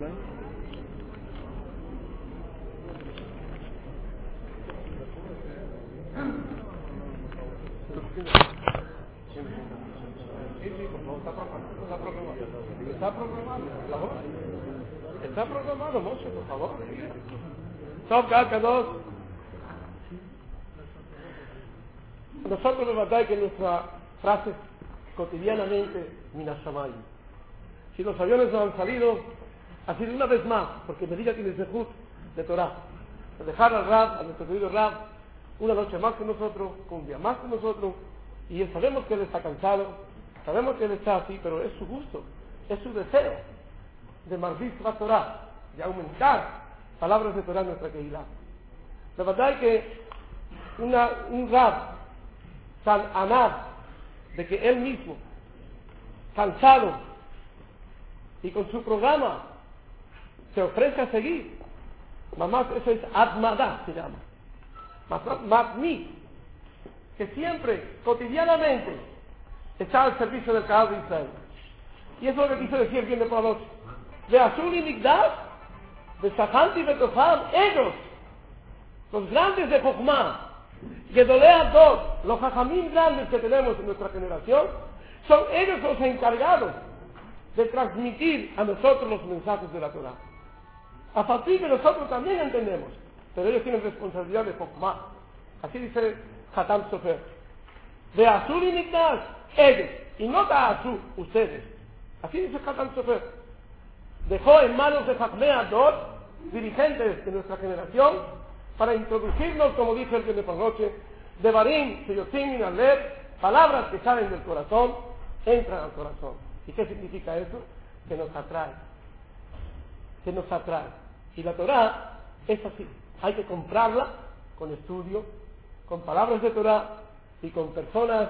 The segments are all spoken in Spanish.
Está programado, por favor. Está programado, Moshe, por favor. Top dos. Nosotros de verdad que nuestra frase cotidianamente, Minashamay. Si los aviones no han salido, ha sido una vez más, porque me diga que es de Torah. De dejar al Rab, a nuestro querido Rab, una noche más que nosotros, un día más que nosotros, y sabemos que él está cansado, sabemos que él está así, pero es su gusto, es su deseo de Marvis Torah, de aumentar palabras de Torah en nuestra querida. La verdad es que un Rab tan amado de que él mismo, cansado y con su programa, se ofrece a seguir. Mamá, eso es Admada, se llama. Magni, que siempre, cotidianamente, está al servicio del Cabo de Israel. Y eso es lo que quiso decir bien de noche. De Azul y Migdash, de Sahanti y Betofam, ellos, los grandes de Jochma, Gedolea dos, los jajamín grandes que tenemos en nuestra generación, son ellos los encargados de transmitir a nosotros los mensajes de la Torah. A partir de nosotros también entendemos, pero ellos tienen responsabilidad de Jochma. Así dice Hatam Sofer. De Azul y Mikdash, ellos, y no de Azul, ustedes. Así dice Hatam Sofer. Dejó en manos de Jachmea dos dirigentes de nuestra generación para introducirnos, como dice el de noche, de Barín, Seyotim al leer, palabras que salen del corazón, entran al corazón. ¿Y qué significa eso? Que nos atrae. Que nos atrae. Y la Torah es así. Hay que comprarla con estudio, con palabras de Torah y con personas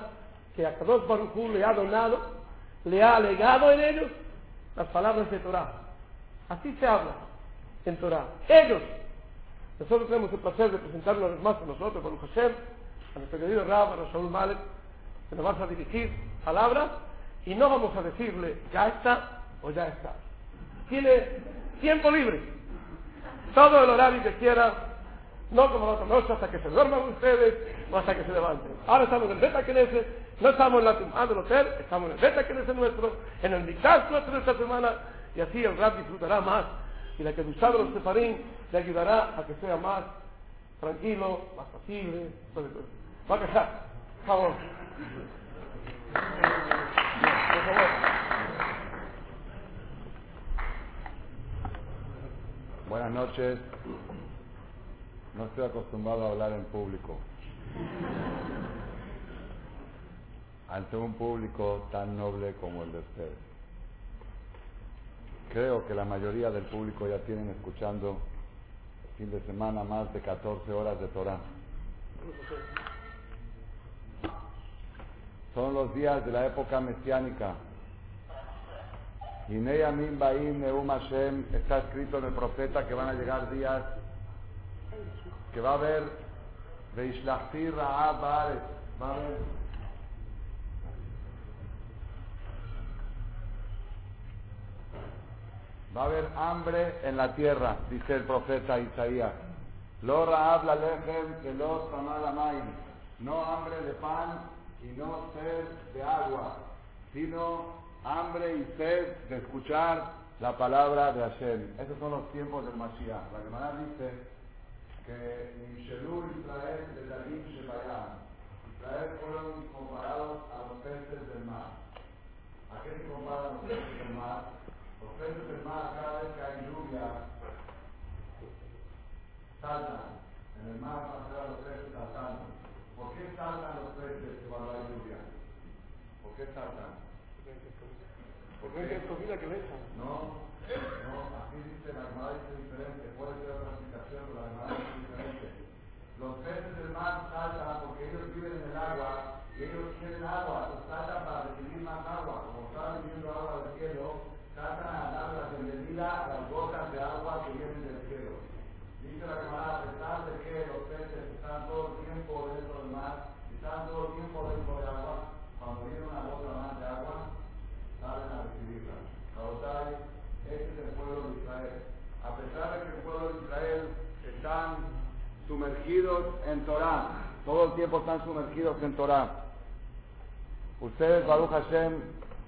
que a Kadosh Baruj le ha donado, le ha legado en ellos las palabras de Torah. Así se habla en Torah. Ellos nosotros tenemos el placer de presentarlo una vez más con nosotros, con Hashem, a nuestro querido Rab, a Saúl Malek, que nos va a dirigir palabras y no vamos a decirle ya está o ya está. Tiene tiempo libre, todo el horario que quiera, no como la otra noche hasta que se duerman ustedes o hasta que se levanten. Ahora estamos en el Beta Knesset, no estamos en la tumba del hotel, estamos en el Beta Knesset nuestro, en el Mikdash nuestro de esta semana y así el Rab disfrutará más y la que gustado los separín le ayudará a que sea más tranquilo, más pasible. Va a quejar. Por favor. Por favor. Buenas noches. No estoy acostumbrado a hablar en público. Ante un público tan noble como el de ustedes. Creo que la mayoría del público ya tienen escuchando fin de semana más de 14 horas de Torah. Son los días de la época mesiánica. Amin Baim Neum Hashem está escrito en el profeta que van a llegar días que va a haber Reishlachti Ra'ab va a haber Va a haber hambre en la tierra, dice el profeta Isaías. Lo habla lechem que los No hambre de pan y no sed de agua, sino hambre y sed de escuchar la palabra de Hashem. Esos son los tiempos del Mashiach. La Gemara dice que Nimshelu Israel de Dalim Shebayam. Israel fueron comparados a los peces del mar. ¿A qué se comparan los peces del mar? Los peces del mar, cada vez que hay lluvia, saltan. En el mar van los peces saltando. ¿Por qué saltan los peces cuando hay lluvia? ¿Por qué saltan? Porque hay comida que besan. No, no, aquí dice la Armada dice diferente, puede ser otra explicación, pero la Armada dice diferente. Los peces del mar saltan porque ellos viven en el agua y ellos quieren agua, saltan para recibir más agua, como están viviendo agua del cielo, tratan a dar la bienvenida a las gotas de agua que vienen del cielo. Dice la Gemara, a pesar de que los peces están todo el tiempo dentro del mar, están todo el tiempo dentro de agua, cuando viene una gota más de agua, salen a recibirla. Este es el pueblo de Israel. A pesar de que el pueblo de Israel están sumergidos en Torah, todo el tiempo están sumergidos en Torah. Ustedes, Baruch Hashem,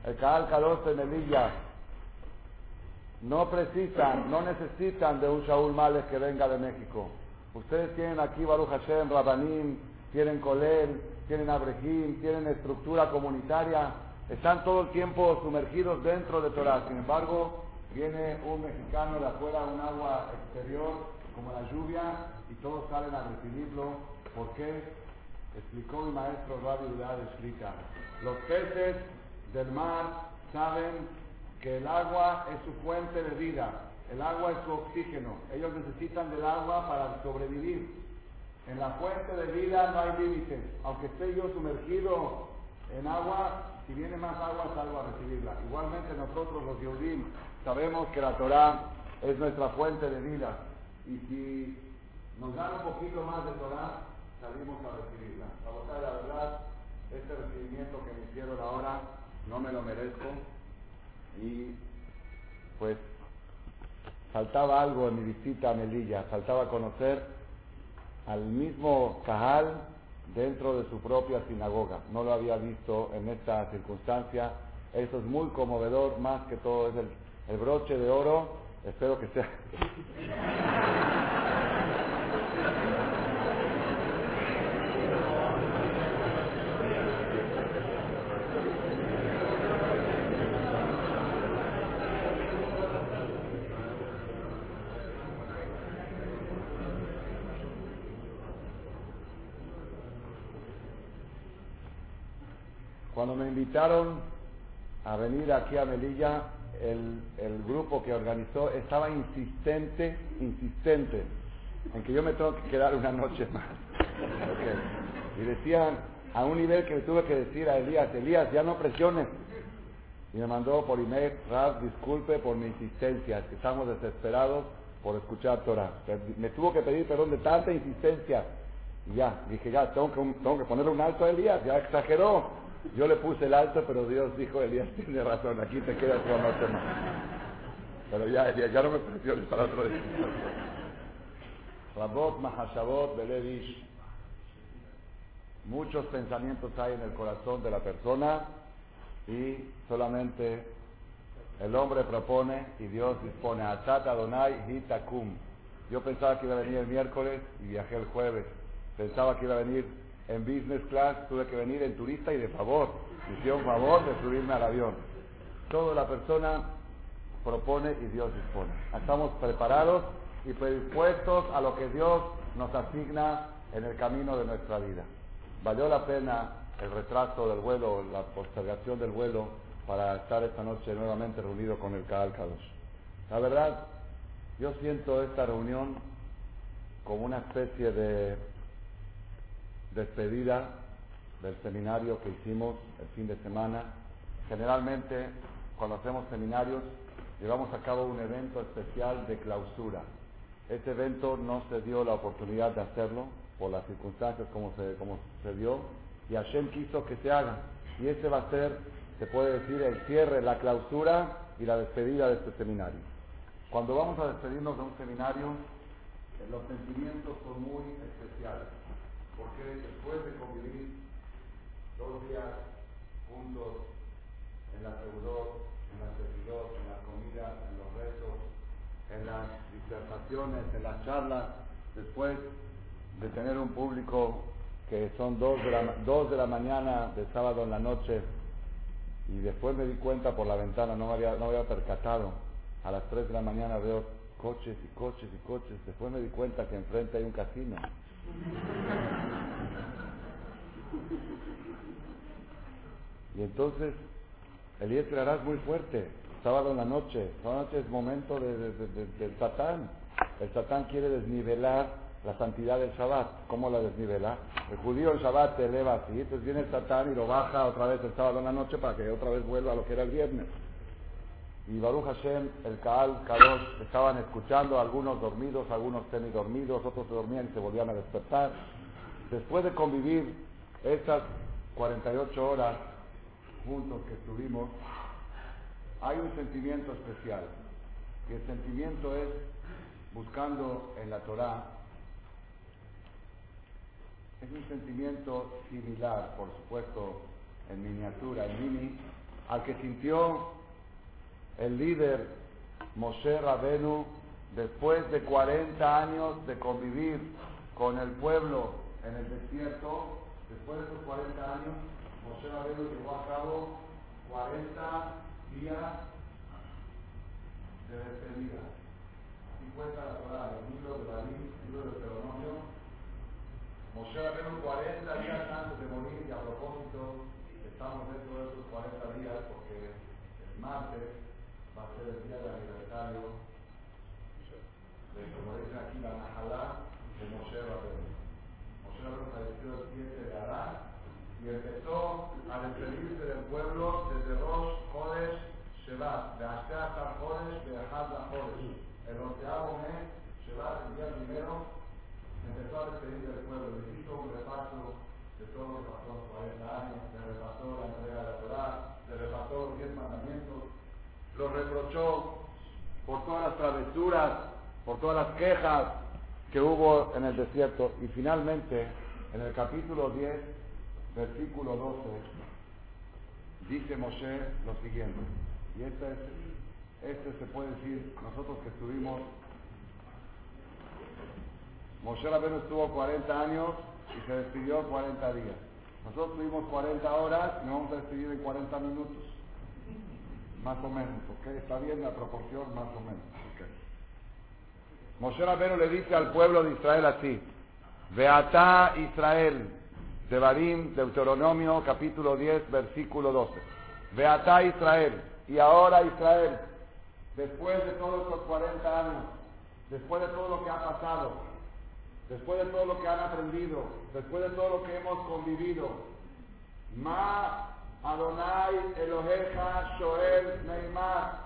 el Kaal Kadosh de Melilla, no precisan, no necesitan de un Shaul Males que venga de México. Ustedes tienen aquí Baruch Hashem, Rabanim, tienen Colel, tienen Abrejim, tienen estructura comunitaria, están todo el tiempo sumergidos dentro de Torah. Sin embargo, viene un mexicano de afuera, un agua exterior, como la lluvia, y todos salen a recibirlo. ¿Por qué? Explicó mi maestro Rabbi Udad, explica. Los peces del mar saben que el agua es su fuente de vida, el agua es su oxígeno. Ellos necesitan del agua para sobrevivir. En la fuente de vida no hay límites. Aunque esté yo sumergido en agua, si viene más agua salgo a recibirla. Igualmente nosotros los Yehudim sabemos que la Torah es nuestra fuente de vida. Y si nos dan un poquito más de Torah, salimos a recibirla. La la verdad, este recibimiento que me hicieron ahora no me lo merezco y pues faltaba algo en mi visita a Melilla, faltaba conocer al mismo Cajal dentro de su propia sinagoga. No lo había visto en esta circunstancia. Eso es muy conmovedor, más que todo es el, el broche de oro. Espero que sea. Cuando me invitaron a venir aquí a Melilla, el, grupo que organizó estaba insistente, insistente, en que yo me tengo que quedar una noche más. Y decían, a un nivel que le tuve que decir a Elías, Elías, ya no presiones. Y me mandó por email, Rab, disculpe por mi insistencia, que estamos desesperados por escuchar Torah. Me tuvo que pedir perdón de tanta insistencia. Y ya, dije, ya, tengo que, tengo que ponerle un alto a Elías, ya exageró. Yo le puse el alto, pero Dios dijo, Elías tiene razón, aquí te quedas una noche más. Pero ya, Elías, ya no me presiones para otro día. Rabot Mahashabot Belevish. Muchos pensamientos hay en el corazón de la persona y solamente el hombre propone y Dios dispone. Atat Adonai Hitakum. Yo pensaba que iba a venir el miércoles y viajé el jueves. Pensaba que iba a venir en business class, tuve que venir en turista y de favor. Me hicieron favor de subirme al avión. Todo la persona propone y Dios dispone. Estamos preparados y predispuestos a lo que Dios nos asigna en el camino de nuestra vida. Valió la pena el retraso del vuelo, la postergación del vuelo para estar esta noche nuevamente reunido con el Kaal. La verdad, yo siento esta reunión como una especie de despedida del seminario que hicimos el fin de semana. Generalmente, cuando hacemos seminarios, llevamos a cabo un evento especial de clausura. Este evento no se dio la oportunidad de hacerlo por las circunstancias como se, como se dio y Hashem quiso que se haga. Y ese va a ser, se puede decir, el cierre, la clausura y la despedida de este seminario. Cuando vamos a despedirnos de un seminario, los sentimientos son muy especiales porque después de convivir dos días juntos en la seudot, en la servidor, en la comida, en los rezos, en las disertaciones, en las charlas, después de tener un público que son dos de, la, dos de la mañana de sábado en la noche, y después me di cuenta por la ventana, no me había, no había percatado, a las 3 de la mañana veo coches y coches y coches, después me di cuenta que enfrente hay un casino. Y entonces el hará es muy fuerte. Sábado en la noche. Sábado noche es momento de, de, de, del Satán. El Satán quiere desnivelar la santidad del Shabbat. ¿Cómo la desnivela? El judío el Shabbat te eleva así, entonces viene el Satán y lo baja otra vez el sábado en la noche para que otra vez vuelva a lo que era el viernes. Y Baruch Hashem, el Kaal, Kadosh, estaban escuchando, algunos dormidos, algunos semidormidos, otros dormían y se volvían a despertar. Después de convivir estas 48 horas juntos que estuvimos, hay un sentimiento especial. Y el sentimiento es buscando en la Torah. Es un sentimiento similar, por supuesto, en miniatura, en mini, al que sintió el líder Moshe Rabenu después de 40 años de convivir con el pueblo en el desierto, después de esos 40 años, Moshe Rabenu llevó a cabo 40 días de despedida. Así cuenta la el libro de David, el libro de Deuteronomio. Moshe Rabenu 40 días antes de morir, y a propósito, estamos dentro de esos 40 días porque el martes va a ser el día del aniversario de, como dice aquí, la Najalá de Moshe Rabenu. Moshe Rabenu falleció el 7 de Adán y empezó a despedirse del pueblo desde Rosh Chodesh Shevat, de Asher Chodesh, de Ahad Chodesh. El onceavo mes, Shevat, el día primero, empezó a despedir del pueblo. Le hizo un repaso de todo lo que pasó en 40 años, le repasó la entrega de la Torah, le repasó los 10 mandamientos, lo reprochó por todas las travesuras, por todas las quejas que hubo en el desierto. Y finalmente, en el capítulo 10, versículo 12, dice Moshe lo siguiente. Y este, es, este se puede decir, nosotros que estuvimos, Moshe Rabenu estuvo 40 años y se despidió 40 días. Nosotros tuvimos 40 horas y nos vamos a despedir en 40 minutos. Más o menos, ¿ok? Está bien la proporción, más o menos. Okay. Moshe le dice al pueblo de Israel así, Beatá Israel, Devarim, Deuteronomio, capítulo 10, versículo 12. Beatá Israel, y ahora Israel, después de todos estos 40 años, después de todo lo que ha pasado, después de todo lo que han aprendido, después de todo lo que hemos convivido, Ma Adonai Eloheja Shoel Neymar,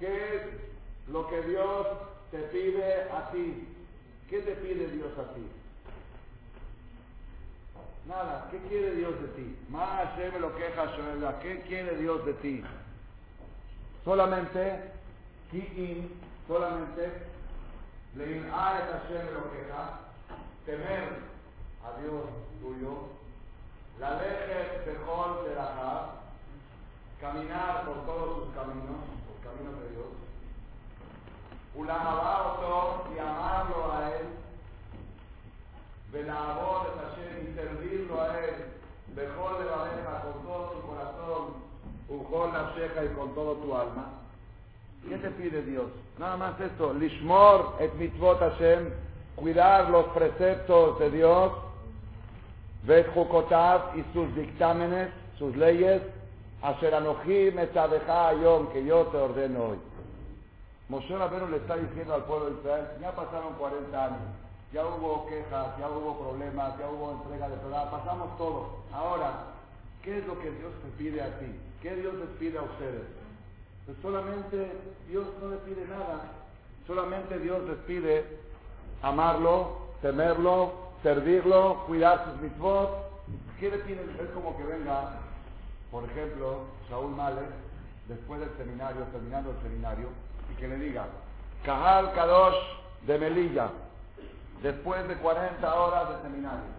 ¿qué es lo que Dios te pide a ti? ¿Qué te pide Dios a ti? Nada, ¿qué quiere Dios de ti? Ma Hashem Eloheja Shoel, ¿qué quiere Dios de ti? Solamente, Ki'in, solamente Lein a Hashem Eloheja, temer a Dios tuyo, la leje Bejol de la caminar por todos sus caminos, los caminos de Dios, Ulamabato y amarlo a Él, Velabor de Hashem y servirlo a Él, Bejol de la leja con todo tu corazón, Ujol la sheja y con todo tu alma. ¿Qué te pide Dios? Nada más esto, Lishmor et mitzvot Hashem, cuidar los preceptos de Dios, Vet Jukotav y sus dictámenes, sus leyes, Asher Anohim Ayom, que yo te ordeno hoy. Moshe Rabbeinu le está diciendo al pueblo de Israel, ya pasaron 40 años, ya hubo quejas, ya hubo problemas, ya hubo entrega de Torah, pasamos todo. Ahora, ¿qué es lo que Dios te pide a ti? ¿Qué Dios les pide a ustedes? Pues solamente Dios no le pide nada, solamente Dios les pide amarlo, temerlo, servirlo, cuidar sus mitzvot. ¿Qué le pide? Es como que venga, por ejemplo, Saúl Males, después del seminario, terminando el seminario, y que le diga, Kahal Kadosh de Melilla, después de 40 horas de seminario,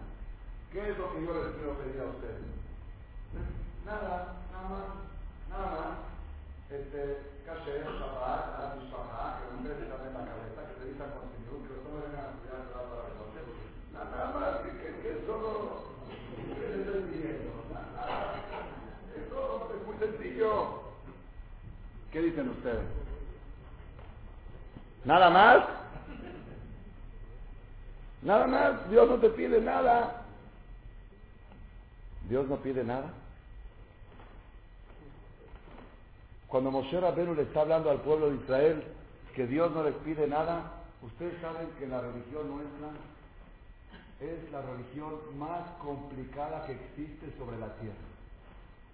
¿qué es lo que yo les quiero pedir a ustedes? Nada, nada más, nada más. Este, caché, Shabbat, la Mishpachá, que beso en la cabeza, que te dice contenido, que solo vengan a la resolver. Nada más, que, que, que es entendiendo. Nada, eso es muy sencillo. ¿Qué dicen ustedes? ¿Nada más? Nada más, Dios no te pide nada. Dios no pide nada. Cuando Moshe Rabbeinu le está hablando al pueblo de Israel que Dios no les pide nada, ustedes saben que la religión nuestra es la religión más complicada que existe sobre la tierra.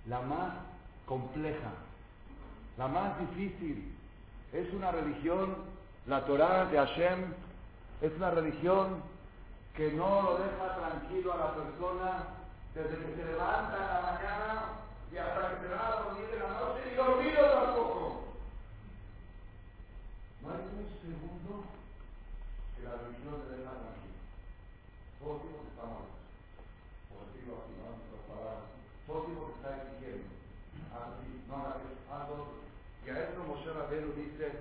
La más compleja, la más difícil. Es una religión, la Torah de Hashem, es una religión que no lo deja tranquilo a la persona desde que se levanta en la mañana y hasta que se va a dormir en la noche y dormido tampoco. No hay un segundo que la religión le deja tranquilo. Se está decirlo así, ¿no? Nuestras palabras. Tiempo se está exigiendo. Así, no hagas, haz Y a esto Moshe Rabbeinu dice,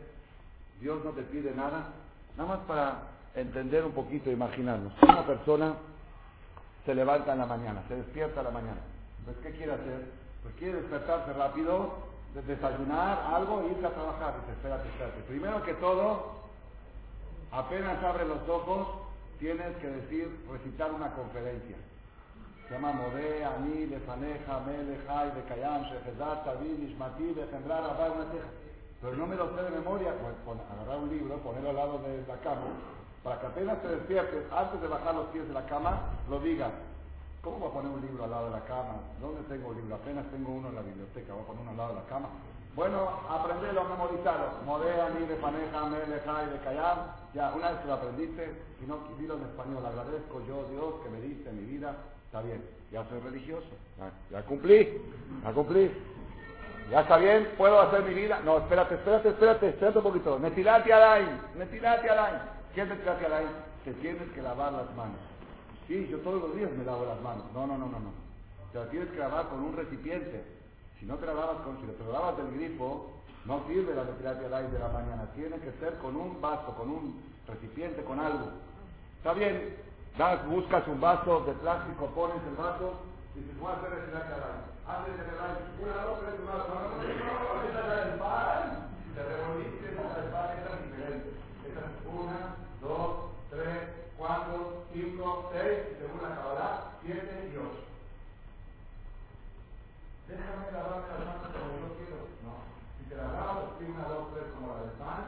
Dios no te pide nada, nada más para entender un poquito, imaginarnos. Una persona se levanta en la mañana, se despierta en la mañana. Pues, ¿qué quiere hacer? Pues quiere despertarse rápido, desayunar algo e irse a trabajar. Dice, espérate, espérate. Primero que todo, apenas abre los ojos, tienes que decir, recitar una conferencia. Se llama Modé, Ani, Lefaneja, Melejai, Bekayam, Shefezat, Tabim, Ishmati, Bejembrar, Abad, Pero no me lo sé de memoria. Pues, agarrar un libro, ponerlo al lado de la cama, para que apenas te despiertes, antes de bajar los pies de la cama, lo digas. ¿Cómo voy a poner un libro al lado de la cama? ¿Dónde tengo un libro? Apenas tengo uno en la biblioteca, voy a poner uno al lado de la cama. Bueno, aprendelo, memorizarlo. Modea, ni de paneja, meleja y de callar. Ya, una vez que lo aprendiste, si no, dilo en español. Agradezco yo, Dios, que me diste mi vida. Está bien, ya soy religioso. Ya, cumplí, ya cumplí. Ya está bien, puedo hacer mi vida. No, espérate, espérate, espérate, espérate un poquito. Netilati alain, netilati alain. ¿Qué es netilati alain? Te tienes que lavar las manos. Sí, yo todos los días me lavo las manos. No, no, no, no, no. Te la tienes que lavar con un recipiente. Si no te la lavas con, si te lavas del grifo, no sirve la terapia al aire de la mañana. Tiene que ser con un vaso, con un recipiente, con algo. Está bien, buscas un vaso de plástico, pones el vaso y dices, voy a hacer terapia al aire. Aire, una, dos, tres, cuatro. Esa es una, dos, tres, 4, 5, 6, según la 7 y 8. Déjame lavarme las manos como yo quiero. No. Si te la lavas 1, 2, 3 como la del pan,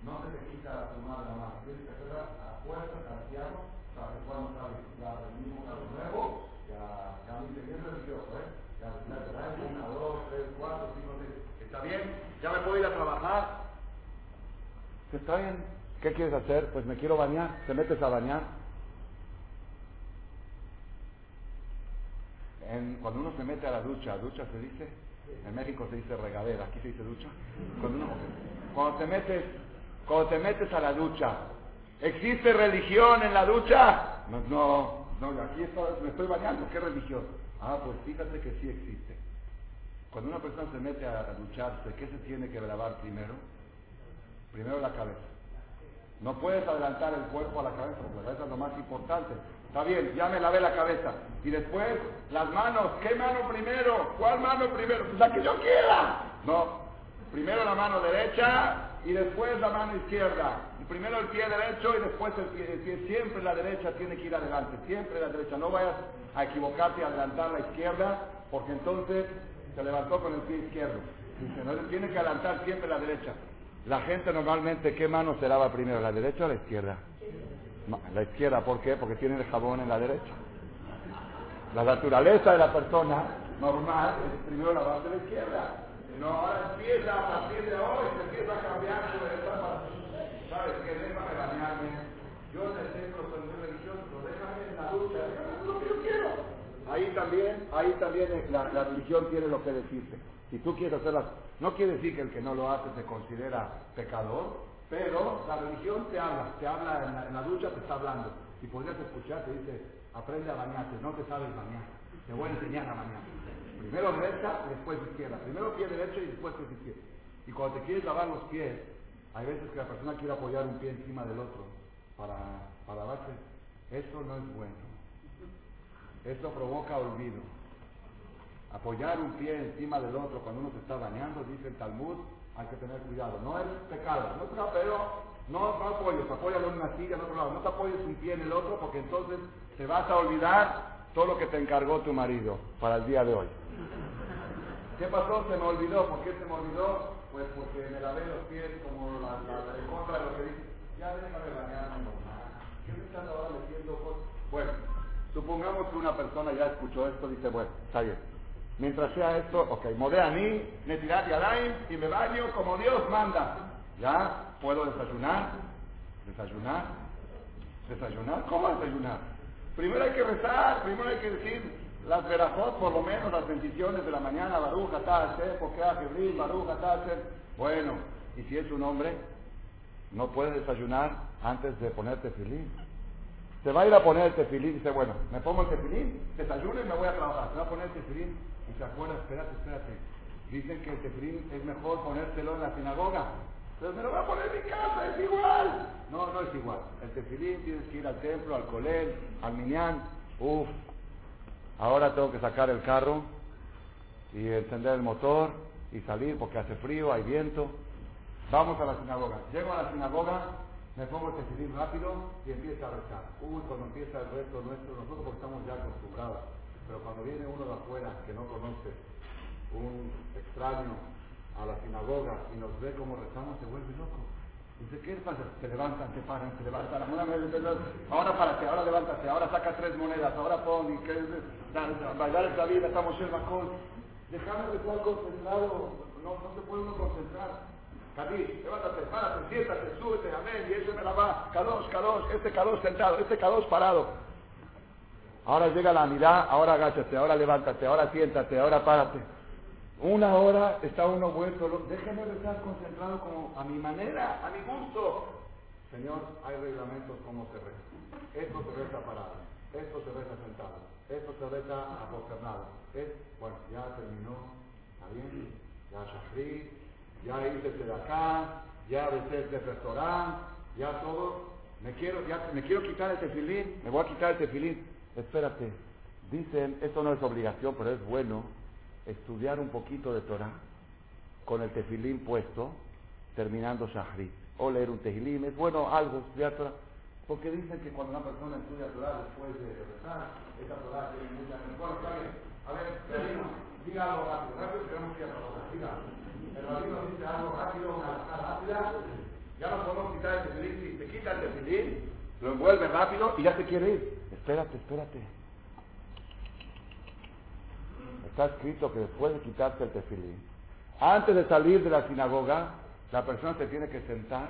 no se te quita la fumada la mano. Tienes que hacerla a fuerza, carciano, para que puedan usar el mismo carro nuevo. Ya, dice bien religioso, ¿eh? Ya, te da 1, 2, 3, 4, 5, 6. ¿Está bien? ¿Ya me puedo ir a trabajar? ¿Está bien? ¿Qué quieres hacer? Pues me quiero bañar. ¿Te metes a bañar? Cuando uno se mete a la ducha, ¿ducha se dice? En México se dice regadera, aquí se dice ducha. Cuando, cuando, te metes, cuando te metes a la ducha, ¿existe religión en la ducha? No, no, no aquí me estoy bañando, ¿qué religión? Ah, pues fíjate que sí existe. Cuando una persona se mete a, a ducharse, ¿qué se tiene que lavar primero? Primero la cabeza. No puedes adelantar el cuerpo a la cabeza, porque la cabeza es lo más importante. Está bien, ya me lavé la cabeza. Y después, las manos. ¿Qué mano primero? ¿Cuál mano primero? Pues la que yo quiera. No. Primero la mano derecha y después la mano izquierda. primero el pie derecho y después el pie, el pie. Siempre la derecha tiene que ir adelante. Siempre la derecha. No vayas a equivocarte y adelantar la izquierda, porque entonces se levantó con el pie izquierdo. Dice, no, tiene que adelantar siempre la derecha. La gente normalmente, ¿qué mano se lava primero? ¿La derecha o la izquierda? La izquierda, ¿por qué? Porque tiene el jabón en la derecha. La naturaleza de la persona normal es primero lavarse la izquierda. No, ahora empieza a partir de hoy, se empieza a cambiar su etapa. ¿Sabes qué? Déjame bañarme. Yo el centro soy muy religioso, déjame en la ducha, déjame lo que yo quiero. Ahí también, ahí también la, la religión tiene lo que decirte. Si tú quieres hacerlas, no quiere decir que el que no lo hace se considera pecador, pero la religión te habla, te habla en la, ducha, te está hablando. Y podrías escuchar, te dice, aprende a bañarte, no te sabes bañar, te voy a enseñar a bañar. Primero derecha después izquierda. Primero pie derecho y después pie izquierdo. Y cuando te quieres lavar los pies, hay veces que la persona quiere apoyar un pie encima del otro para, para lavarse. Eso no es bueno. Eso provoca olvido. Apoyar un pie encima del otro cuando uno se está bañando, dice el Talmud, hay que tener cuidado. No es pecado, no es pecado, pero no, no apoyes, apóyalo en una silla, en otro lado. No te apoyes un pie en el otro porque entonces te vas a olvidar todo lo que te encargó tu marido para el día de hoy. ¿Qué pasó? Se me olvidó. ¿Por qué se me olvidó? Pues porque me lavé los pies como la, la, en contra de lo que dice. Ya déjame bañarme ¿Qué me estás ahora metiendo? Bueno, supongamos que una persona ya escuchó esto y dice, bueno, está bien. Mientras sea esto, ok, modé a mí, netirat y y me baño como Dios manda. Ya puedo desayunar, desayunar, desayunar. ¿Cómo desayunar? Primero hay que rezar, primero hay que decir las verajot, por lo menos las bendiciones de la mañana, Baruja, Taser, Pokea, Jibril, Baruja, Taser. Bueno, y si es un hombre, no puedes desayunar antes de ponerte tefilín. Se va a ir a poner el tefilín dice, bueno, me pongo el tefilín, desayuno y me voy a trabajar. Se va a poner el tefilín espérate, espérate. Dicen que el tefilín es mejor ponérselo en la sinagoga. Pero me lo voy a poner en mi casa, es igual. No, no es igual. El tefilín tienes que ir al templo, al colel, al minyan. Uf, ahora tengo que sacar el carro y encender el motor y salir porque hace frío, hay viento. Vamos a la sinagoga. Llego a la sinagoga, me pongo el tefilín rápido y empiezo a rezar. Uy, cuando empieza el resto nuestro, nosotros estamos ya acostumbrados. Pero cuando viene uno de afuera que no conoce, un extraño a la sinagoga y nos ve como rezamos, se vuelve loco. Dice, ¿qué pasa? Se levantan, se paran, se levantan. Ahora párate, ahora levántate, ahora saca tres monedas, ahora pon y que bailar esa vida, estamos en el Dejame de estar concentrado, no, no se puede uno concentrar. Cadí, levántate, párate, siéntate, súbete, amén, y ese me la va, cados, cados, este cados sentado, este cados parado. Ahora llega la mirada, ahora agáchate, ahora levántate, ahora siéntate, ahora párate. Una hora está uno vuelto. Déjeme estar concentrado como a mi manera, a mi gusto. Señor, hay reglamentos como se reza. Esto se reza parado, esto se reza sentado, esto se reza aposternado. Es, bueno, ya terminó, está bien, ya Shahri, ya hice de acá, ya besé este restaurante, ya todo. Me quiero, ya, me quiero quitar el tefilín, me voy a quitar el tefilín. Espérate, dicen, esto no es obligación, pero es bueno estudiar un poquito de Torah con el tefilín puesto, terminando Shahrit. O leer un tefilín, es bueno algo estudiar Torah. Porque dicen que cuando una persona estudia Torah después de rezar, esa Torah tiene mucha... Bueno, está. A ver, Rabino, diga algo rápido. Rápido tenemos que ir a trabajar. Diga. El rabino dice algo rápido, una rápida. Ya no podemos quitar el tefilín. Si te quita el tefilín, lo envuelve rápido y ya se quiere ir. Espérate, espérate. Está escrito que después de quitarse el tefilín, antes de salir de la sinagoga, la persona se tiene que sentar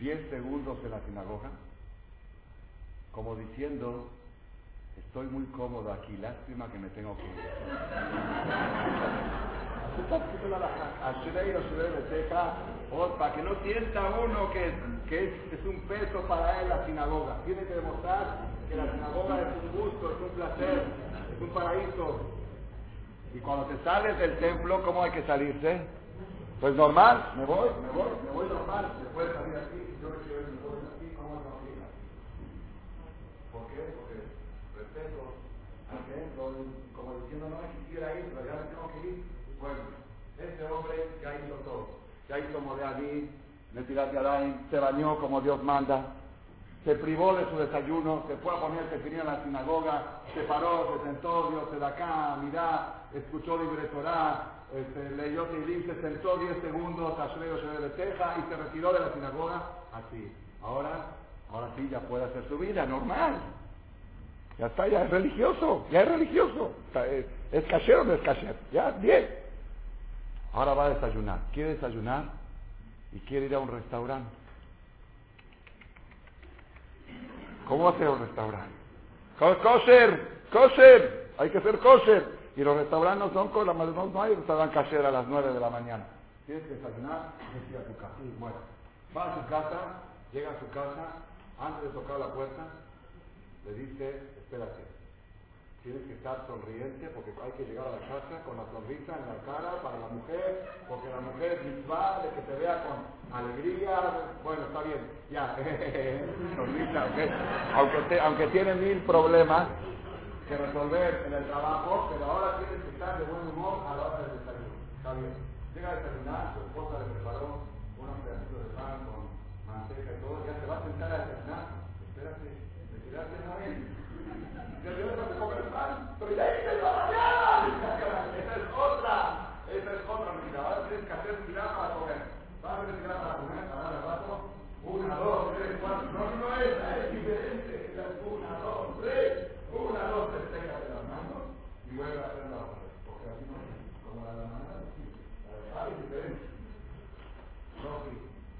10 segundos en la sinagoga, como diciendo, estoy muy cómodo aquí, lástima que me tengo que ir. para que no sienta uno que, es, es, un peso para él la sinagoga. Tiene que demostrar que la sinagoga es un gusto, es un placer, es un paraíso. Y cuando te sales del templo, ¿cómo hay que salirse? Pues normal, me voy, me voy, me voy normal. Se puede salir así, yo quiero me voy así, ¿cómo no diga? ¿Por qué? Porque respeto al como diciendo, no me quisiera ir, pero ya me tengo que ir. Bueno, este hombre ya hizo todo. Ya hizo Modeadí, me tiraste a se bañó como Dios manda, se privó de su desayuno, se fue a poner tefilín en la sinagoga, se paró, se sentó, dio de acá, mirá, escuchó libre Torah, este, leyó Tilim, se sentó 10 segundos, se de teja y se retiró de la sinagoga así. Ahora, ahora sí ya puede hacer su vida normal. Ya está, ya es religioso, ya es religioso. es, es o no es cacher, ya, bien. Ahora va a desayunar. ¿Quiere desayunar? Y quiere ir a un restaurante. ¿Cómo hacer un restaurante? Kosher, kosher, hay que ser kosher. Y los restaurantes no son con la no, no hay restaurante kosher a las 9 de la mañana. Tienes que desayunar y ir a tu casa. Bueno, va a su casa, llega a su casa, antes de tocar la puerta, le dice, espérate, tienes que estar sonriente porque hay que llegar a la casa con la sonrisa en la cara para la mujer, porque la mujer va de que te vea con alegría, bueno, está bien, ya, sonrisa, aunque, aunque tiene mil problemas que resolver en el trabajo, pero ahora tienes que estar de buen humor a la hora del desayuno, está bien. Llega a desayunar, su esposa le preparó unos pedacitos de pan con manteca y todo, ya se va a sentar a desayunar, espérate, espérate, no bien. Ya te vas a comer el pan, pero ya hice la mañana. Esa es otra, esa es otra mentira. Ahora tienes que hacer mirar para comer. Vas a retirar para comer, para el rato, una, dos, tres, cuatro. No, no es, es diferente. Una, dos, tres, una, dos, tres, téngate las manos y vuelve a hacer la otra. Porque así no es. Como la de la mano, sí. La de es diferente. No, sí.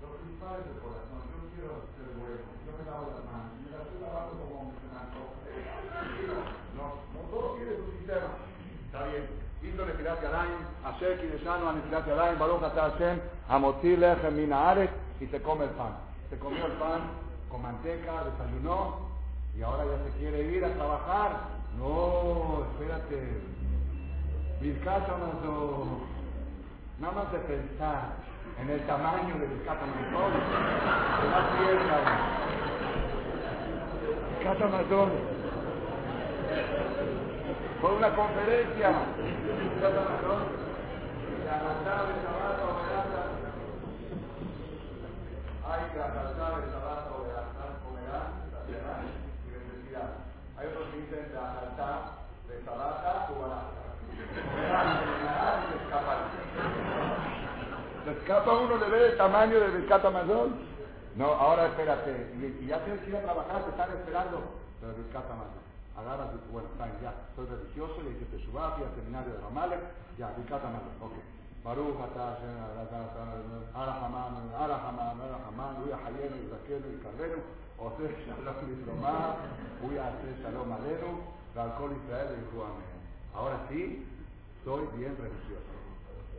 Lo principal es el corazón. Yo quiero ser bueno. Yo me lavo las manos. Me las estoy lavando como me se me antoja. No, no todo tiene su sistema. Está bien. Hizo Netilat Yadayim, Asher Kineshanu a Netilat Yadayim, Baruch Ata Hashem, y se come el pan. Se comió el pan con manteca, desayunó y ahora ya se quiere ir a trabajar. No, espérate. Vizcata Mazón. Nada más de pensar en el tamaño de Vizcata Mazón. Se da tierra. Vizcata Fue una conferencia. Hay que asaltar el sábado, verás, comerán, saciarán y. Hay otros que dicen de asaltar de o barata. ¿Se escapa uno de ver el tamaño del rescata mazón? No, ahora espérate. Y, y ya tienes que ir a trabajar, te están esperando. Pero rescata mazón. Agarras, y- bueno, está bien, ya, soy religioso, le dices Teshuvah, fui al seminario de Ramalek, ya, rescata mazón, ok. Baruch atah Hashem, Arahaman, Arahaman, Arahaman, Uy Hayenu, Yizakenu, Yikarrenu, Ose Shalom Lislomah, Uy Ase Shalom Alenu, Galkol Israel, y Amén. Ahora sí, soy bien religioso.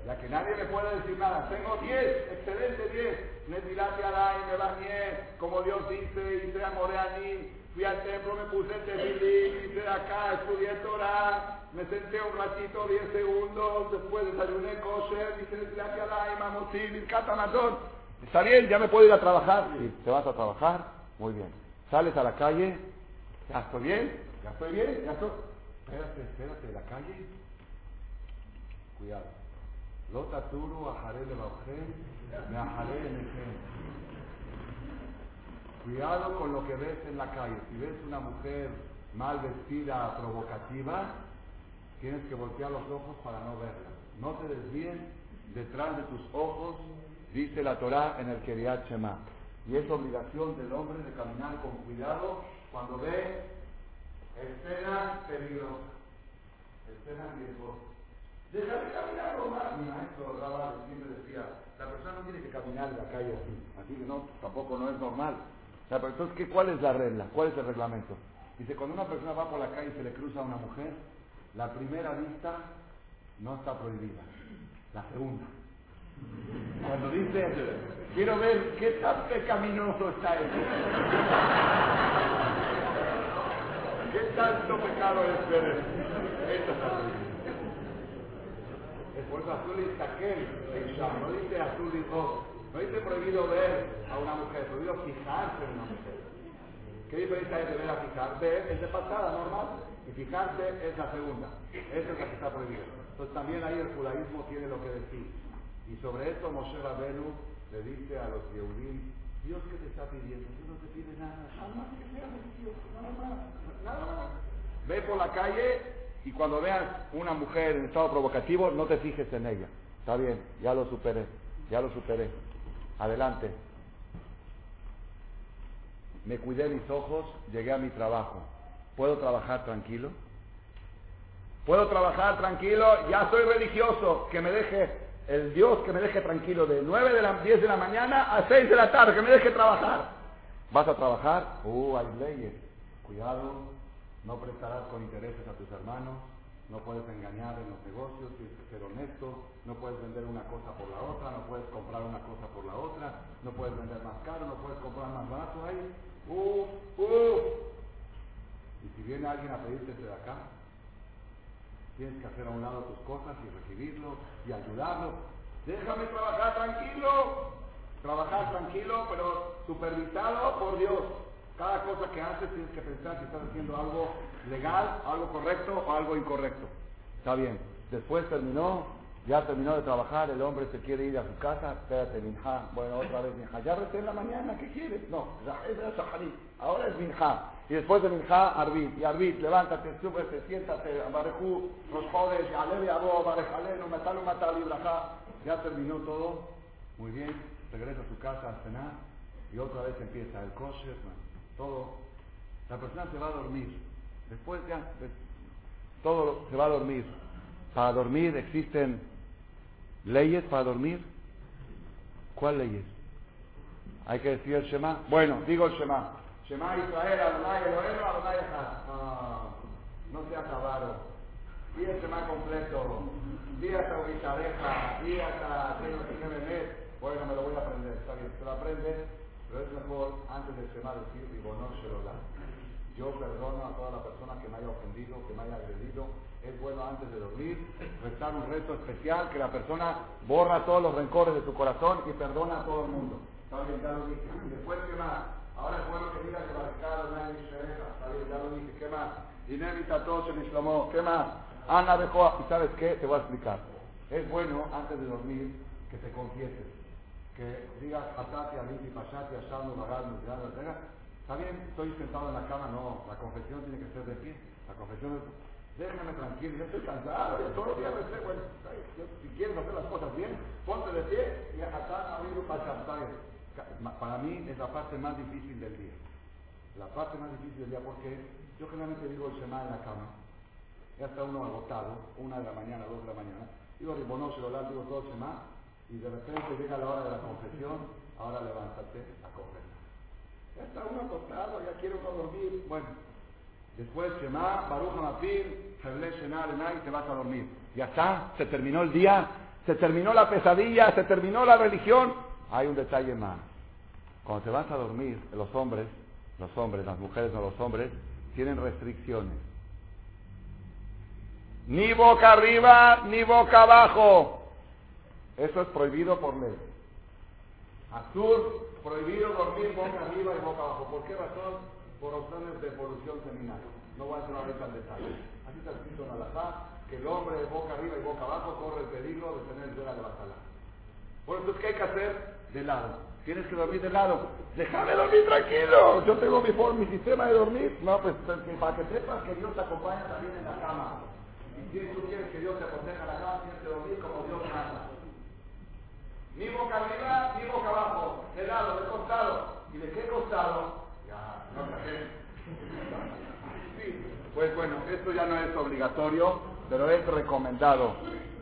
Ya que nadie me puede decir nada. Tengo 10, excelente 10. Netilate alay, me bañé, como Dios dice, hice a mí. Fui al templo, me puse tefilín, hice acá, estudié Torah, me senté un ratito, 10 segundos, después desayuné kosher, hice netilate alay, mamotín, catamatón. Está bien, ya me puedo ir a trabajar. Sí, te vas a trabajar, muy bien. Sales a la calle, ya estoy bien, ya estoy bien, ya estoy. Espérate, espérate, la calle. Cuidado. Lo taturu ajaré le me ajaré enejé. Cuidado con lo que ves en la calle. Si ves una mujer mal vestida, provocativa, tienes que voltear los ojos para no verla. No te desvíen detrás de tus ojos, dice la Torá en el Keriat Shema. Y es obligación del hombre de caminar con cuidado cuando ve escenas peligrosas, escenas riesgosas. Deja de caminar normal. Mi maestro Rabal siempre decía, la persona no tiene que caminar en la calle así, así que no, tampoco no es normal. Entonces, ¿qué, ¿cuál es la regla? ¿Cuál es el reglamento? Dice, cuando una persona va por la calle y se le cruza a una mujer, la primera vista no está prohibida, la segunda. Cuando dice, quiero ver qué tan pecaminoso está eso. ¿Qué tanto pecado es ver eso? Eso está prohibido. Es por eso azul y taquel, no dice azul y rojo. No dice prohibido ver a una mujer, prohibido fijarse en una mujer. ¿Qué diferencia hay de ver a fijar? Ver es de pasada, normal, y fijarse es la segunda. Esa es la que está prohibida. Entonces también ahí el judaísmo tiene lo que decir. Y sobre esto Moshe Rabenu le dice a los Yehudim, Dios que te está pidiendo, Dios no te pide nada, nada más que sea religioso, nada nada más. Ve por la calle y cuando veas una mujer en estado provocativo, no te fijes en ella. Está bien, ya lo superé, ya lo superé. Adelante. Me cuidé mis ojos, llegué a mi trabajo. ¿Puedo trabajar tranquilo? ¿Puedo trabajar tranquilo? Ya soy religioso. Que me deje el Dios, que me deje tranquilo de 9 de la 10 de la mañana a 6 de la tarde, que me deje trabajar. ¿Vas a trabajar? Uh, hay leyes. Cuidado, no prestarás con intereses a tus hermanos, no puedes engañar en los negocios, tienes que ser honesto, no puedes vender una cosa por la otra, no puedes comprar una cosa por la otra, no puedes vender más caro, no puedes comprar más barato ahí. Uh, uh. Y si viene alguien a pedirte de acá, tienes que hacer a un lado tus cosas y recibirlo y ayudarlo. Déjame trabajar tranquilo, trabajar tranquilo, pero supervisado por Dios. Cada cosa que haces tienes que pensar si estás haciendo algo legal, algo correcto o algo incorrecto. Está bien. Después terminó, ya terminó de trabajar, el hombre se quiere ir a su casa, espérate, Minja, bueno, otra vez Minja, ya recé en la mañana, ¿qué quieres? No, ahora es Minja. Y después de Minja, Arbit. Y Arbit, levántate, súbete, siéntate, Barejú, los jodes, Alevi Abo, Barejaleno, Metalu Matali, Braja. Ya terminó todo, muy bien, regresa a su casa a cenar y otra vez empieza el kosher, todo. La persona se va a dormir. Después ya, de- todo se va a dormir. Para dormir existen leyes para dormir. ¿Cuál leyes? Hay que decir el Shema. Bueno, digo el Shema. Shema Israel, Adonai Elohenu, Adonai. Ah, no seas avaro. Di el Shema completo. Di hasta Ubicareja. Di hasta que. Bueno, me lo voy a aprender, está bien, se lo aprende, pero es mejor antes de Shema decir, digo, no se lo da. Yo perdono a toda la persona que me haya ofendido, que me haya agredido. Es bueno antes de dormir rezar un rezo especial que la persona borra todos los rencores de su corazón y perdona a todo el mundo. Está bien, ya lo dije. Después, ¿qué más? Ahora es bueno que diga que Barcado, nadie Está bien, ya lo dije. ¿Qué más? Inévita todo se Shlomo. ¿Qué más? Ana dejó. ¿Y sabes qué? Te voy a explicar. Es bueno antes de dormir que te confieses. Que digas Hatati, Aliti, Pashati, Asham, Magal, Mizran, etc. Está bien, estoy sentado en la cama. No, la confesión tiene que ser de pie. La confesión es. Déjame tranquilo, yo estoy cansado, todos los días me sé, bueno, si quieres hacer las cosas bien, ponte de pie y Hatati, Aliti, Pashati. Para mí es la parte más difícil del día. La parte más difícil del día porque yo generalmente digo el Shema en la cama. Ya está uno agotado, una de la mañana, dos de la mañana. Digo Ribono, Shelolah, digo todo el Shema. Y de repente llega la hora de la confesión. Ahora levántate a confesar. Ya está uno acostado, ya quiere uno dormir. Bueno, después Shema, Baruch Hamapir, Feble Shena, y te vas a dormir. Ya está, se terminó el día, se terminó la pesadilla, se terminó la religión. Hay un detalle más. Cuando te vas a dormir, los hombres, los hombres, las mujeres no los hombres, tienen restricciones. Ni boca arriba, ni boca abajo. Eso es prohibido por ley. Azul, prohibido dormir boca arriba y boca abajo. ¿Por qué razón? Por razones de evolución seminal. No voy a entrar ahorita en detalle. Así está escrito en Alajá, que el hombre de boca arriba y boca abajo corre el peligro de tener vela de batalla. Por eso, ¿qué hay que hacer? De lado. Tienes que dormir de lado. Déjame dormir tranquilo. Yo tengo mi, mi sistema de dormir. No, pues para que sepas que Dios te acompaña también en la cama. Y si tú quieres que Dios te proteja en la cama, tienes que dormir como Dios manda. Ni boca arriba, ni boca abajo. De lado, de costado. ¿Y de qué costado? Ya, no sé. Sí. Pues bueno, esto ya no es obligatorio, pero es recomendado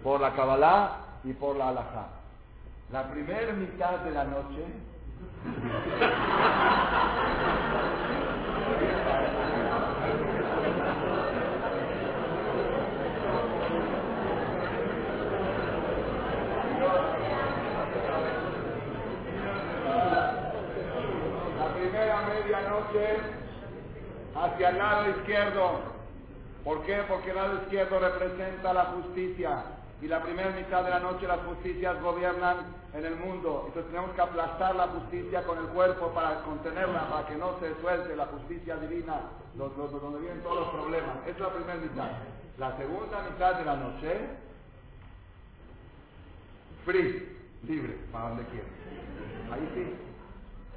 por la Kabbalah y por la Alajá. La primera mitad de la noche la primera hacia el lado izquierdo. ¿Por qué? Porque el lado izquierdo representa la justicia y la primera mitad de la noche las justicias gobiernan en el mundo. Entonces tenemos que aplastar la justicia con el cuerpo para contenerla, para que no se suelte la justicia divina, donde vienen todos los problemas. Es la primera mitad. La segunda mitad de la noche, free, libre, para donde quieras. Ahí sí.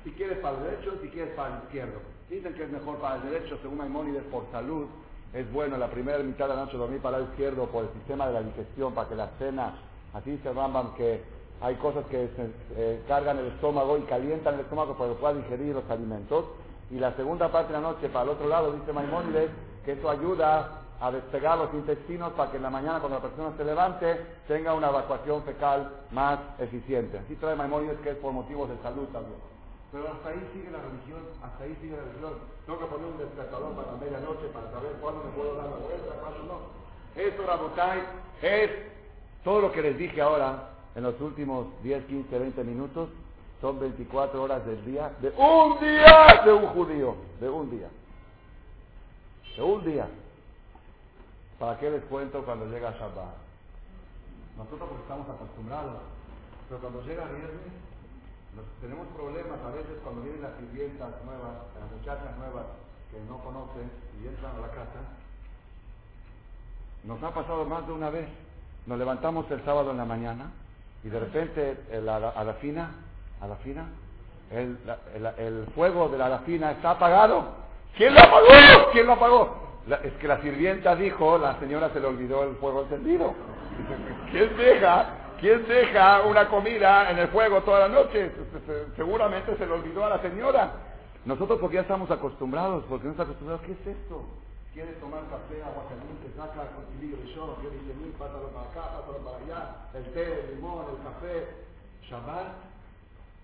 Si quieres para el derecho, si quieres para el izquierdo. Dicen que es mejor para el derecho, según Maimónides, por salud. Es bueno la primera mitad de la noche dormir para el izquierdo por el sistema de la digestión, para que la cena, así se Rambam que hay cosas que eh, cargan el estómago y calientan el estómago para que pueda digerir los alimentos. Y la segunda parte de la noche, para el otro lado, dice Maimónides, que eso ayuda a despegar los intestinos para que en la mañana, cuando la persona se levante, tenga una evacuación fecal más eficiente. Así trae Maimónides que es por motivos de salud también. Pero hasta ahí sigue la religión, hasta ahí sigue la religión. Tengo que poner un despertador para la medianoche para saber cuándo me puedo dar la vuelta, cuándo no. Eso, Rabotai, es todo lo que les dije ahora, en los últimos 10, 15, 20 minutos, son 24 horas del día, de un día de un judío, de un día. De un día. ¿Para qué les cuento cuando llega Shabbat? Nosotros estamos acostumbrados, pero cuando llega viernes, tenemos problemas a veces cuando vienen las sirvientas nuevas, las muchachas nuevas que no conocen y entran a la casa. Nos ha pasado más de una vez. Nos levantamos el sábado en la mañana y de repente a la a la fina, el, el, fuego de la alafina está apagado. ¿Quién lo apagó? ¿Quién lo apagó? es que la sirvienta dijo, la señora se le olvidó el fuego encendido. ¿Quién deja? ¿Quién deja una comida en el fuego toda la noche? Seguramente se le olvidó a la señora. Nosotros porque ya estamos acostumbrados, porque no estamos acostumbrados, ¿qué es esto? ¿Quieres tomar café, agua caliente, saca el de yo, yo dice mil, pásalo para acá, pásalo para allá, el té, el limón, el café. Shabbat,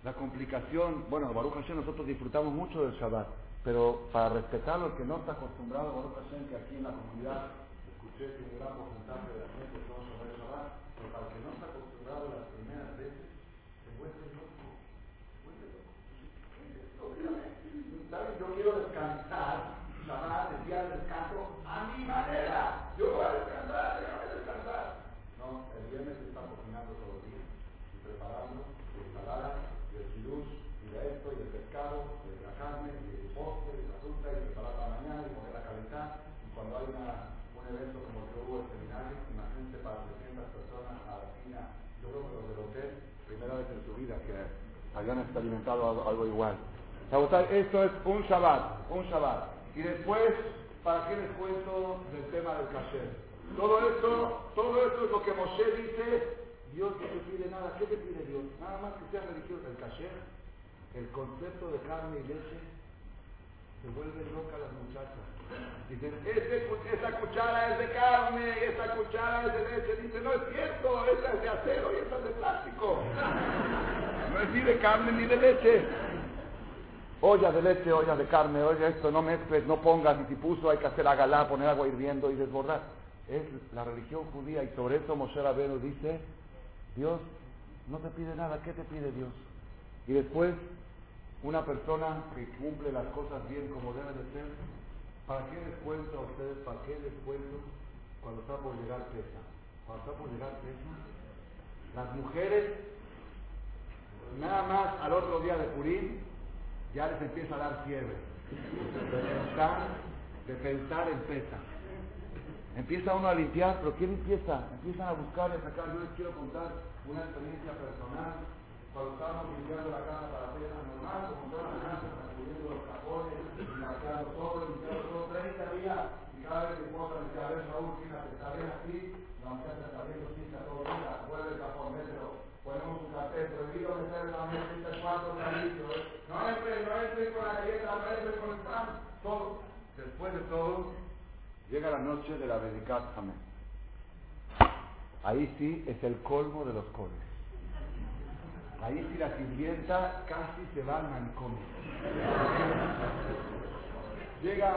la complicación, bueno, Baruch Hashem, nosotros disfrutamos mucho del Shabbat, pero para respetar lo que no está acostumbrado, Baruch Hashem, que aquí en la comunidad escuché que un gran porcentaje de la gente son sobre el Shabbat, pero para el que no está acostumbrado las primeras veces, se vuelve loco, vuelve loco. ¿Sabes? Yo quiero descansar, llamar el día de descanso a mi manera. Yo voy a descansar, déjame descansar. No, el viernes se está cocinando todo el día y preparando la ensalada, y el chirush, y de esto, y el pescado, y la carne, y el postre, y la fruta, y preparar para mañana, y poner a calentar. Y cuando hay una, un evento como el que hubo el seminario, imagínense para 300 personas a la esquina. Primera vez en su vida que habían experimentado algo, igual. Esto es un Shabbat, un Shabbat. Y después, ¿para qué les cuento del tema del kasher? Todo esto, todo esto es lo que Moshe dice, Dios no te pide nada. ¿Qué te pide Dios? Nada más que sea religioso. El kasher, el concepto de carne y leche, se vuelve loca las muchachas. Dicen, ese, esa cuchara es de carne, esa cuchara es de leche. Dicen, no es cierto, esa es de acero y esa es de plástico. No es ni de carne ni de leche. Olla de leche, olla de carne, oye esto, no mezcles, no pongas, ni si puso, hay que hacer agalá, poner agua hirviendo y desbordar. Es la religión judía y sobre eso Moshe Rabbeinu dice, Dios no te pide nada, ¿qué te pide Dios? Y después, una persona que cumple las cosas bien como debe de ser, ¿para qué les cuento a ustedes, para qué les cuento cuando está por llegar Pesa? Cuando está por llegar Pesa, las mujeres, nada más al otro día de Purim, ya les empieza a dar fiebre. De pensar, de pensar en pesa. Empieza uno a limpiar, pero ¿quién empieza? Empiezan a buscar y a sacar. Yo les quiero contar una experiencia personal. Cuando estábamos limpiando la casa para hacer normal, como todas las casas, sacudiendo los cajones, limpiando todo, limpiando todo, 30 días. Y cada vez que me decía, a ver Raúl, fíjate, está bien así, la muchacha está bien, lo pica todo el día, vuelve el cajón, mételo, ponemos un cartel, prohibido meter la mesa, el cuarto, limpio, no entren, no entren con la galleta, no entren con el pan, todo. Después de todo, llega la noche de la Bedicat Hamé. Ahí sí es el colmo de los colmos. Ahí sí la sirvienta casi se va al manicomio. Llega,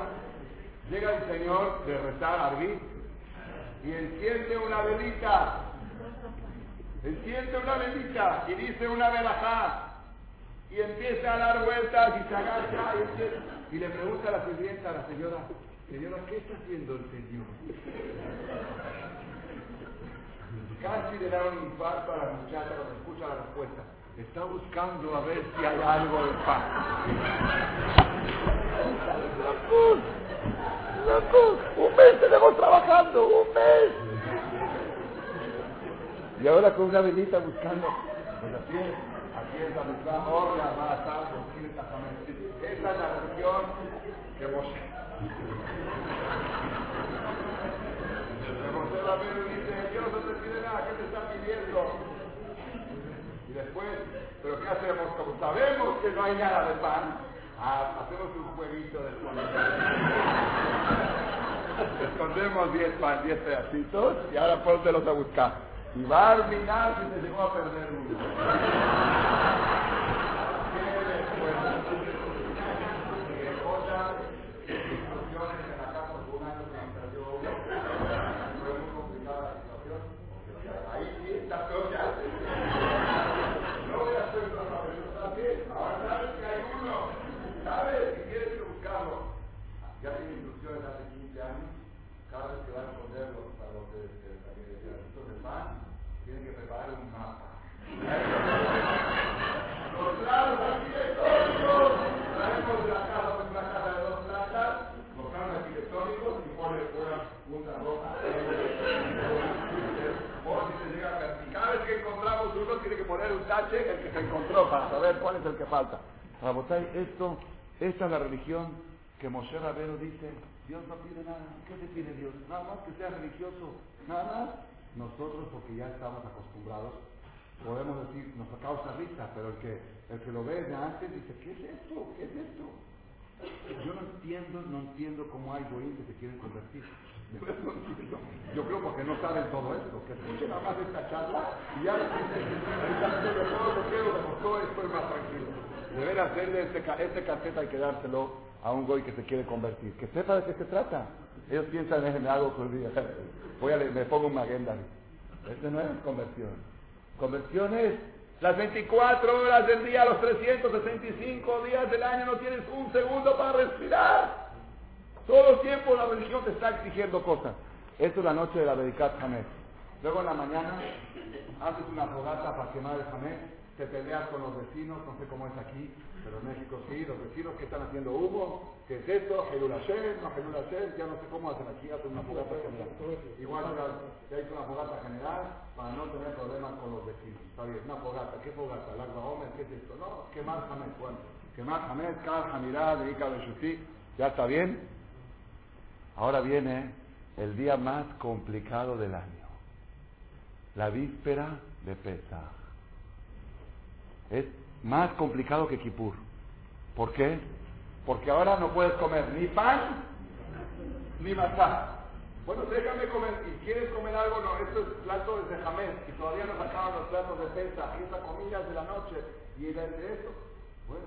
llega el señor de rezar Arbit y enciende una velita. Enciende una velita y dice una velajá y empieza a dar vueltas y se agacha y, y le pregunta a la sirvienta, a la señora, señora, ¿qué está haciendo el señor? Casi le da un infarto a la muchacha cuando escucha la respuesta. Está buscando a ver si hay algo de pan. ¡Locos! ¡Locos! ¡Un mes tenemos trabajando! ¡Un mes! Y ahora con una velita buscando. Pues así es. Es la misma hora, más algo, Esa es la religión que Moshe. Que Moshe Rabbeinu dice, Dios no te pide nada, ¿qué te está pidiendo? Y después, ¿pero qué hacemos? Como sabemos que no hay nada de pan, ah, hacemos un jueguito de Escondemos 10 pan, 10 pedacitos y ahora póntelos a buscar. Y va a arminar si se llegó a perder uno. Ya tiene instrucciones hace 15 años, cada vez que va a esconder los, a los de, de, de, de, de pan, tienen que preparar un mapa. los platos arquitectónicos, traemos de la casa, pues una casa de dos plantas, los planos arquitectónicos y pone una punta roja. O si se llega a ver, y cada vez que encontramos uno, tiene que poner un tache el que se saber cuál es el que falta. Rabotay, esto, esta es la religión que Moshe Rabero dice, Dios no pide nada. ¿Qué te pide Dios? Nada más que sea religioso. Nada. Nosotros, porque ya estamos acostumbrados, podemos decir, nos causa risa, pero el que, el que lo ve de antes dice, ¿qué es esto? ¿Qué es esto? Yo no entiendo, no entiendo cómo hay goyim que se quieren convertir. Yo creo porque no saben todo esto, que escuchen nada más esta charla y ya todo lo que demostró esto es más tranquilo. Deben hacerle este, este caseta hay que dárselo a un goy que se quiere convertir. Que sepa de qué se trata. Ellos piensan, déjenme algo día. Voy a, me pongo un agenda. Este no es conversión. Conversión es Las 24 horas del día, los 365 días del año no tienes un segundo para respirar. Todo el tiempo la religión te está exigiendo cosas. Esto es la noche de la Dedicat Hamed. Luego en la mañana haces una fogata para quemar el Hamed, te peleas con los vecinos, no sé cómo es aquí, pero en México sí, los vecinos que están haciendo humo, ¿qué es esto? Hashem, no Hashem, ya no sé cómo hacen aquí, hacen una fogata general. Igual ya hizo una fogata general para no tener problemas con los vecinos. Está bien, una fogata, ¿qué fogata? ¿La Omer? ¿Qué es esto? No, quemar Hamed, bueno, quemar Hamed, Kal, Hamirá, Dedica, Beshuti, ya está bien. Ahora viene el día más complicado del año, la víspera de Pesach. Es más complicado que Kippur. ¿Por qué? Porque ahora no puedes comer ni pan ni masá. Bueno, déjame comer. ¿Y quieres comer algo? No, esto es plato de jamés. Y todavía no sacaban los platos de pesa. Y esa comida de la noche. Y de esto. Bueno,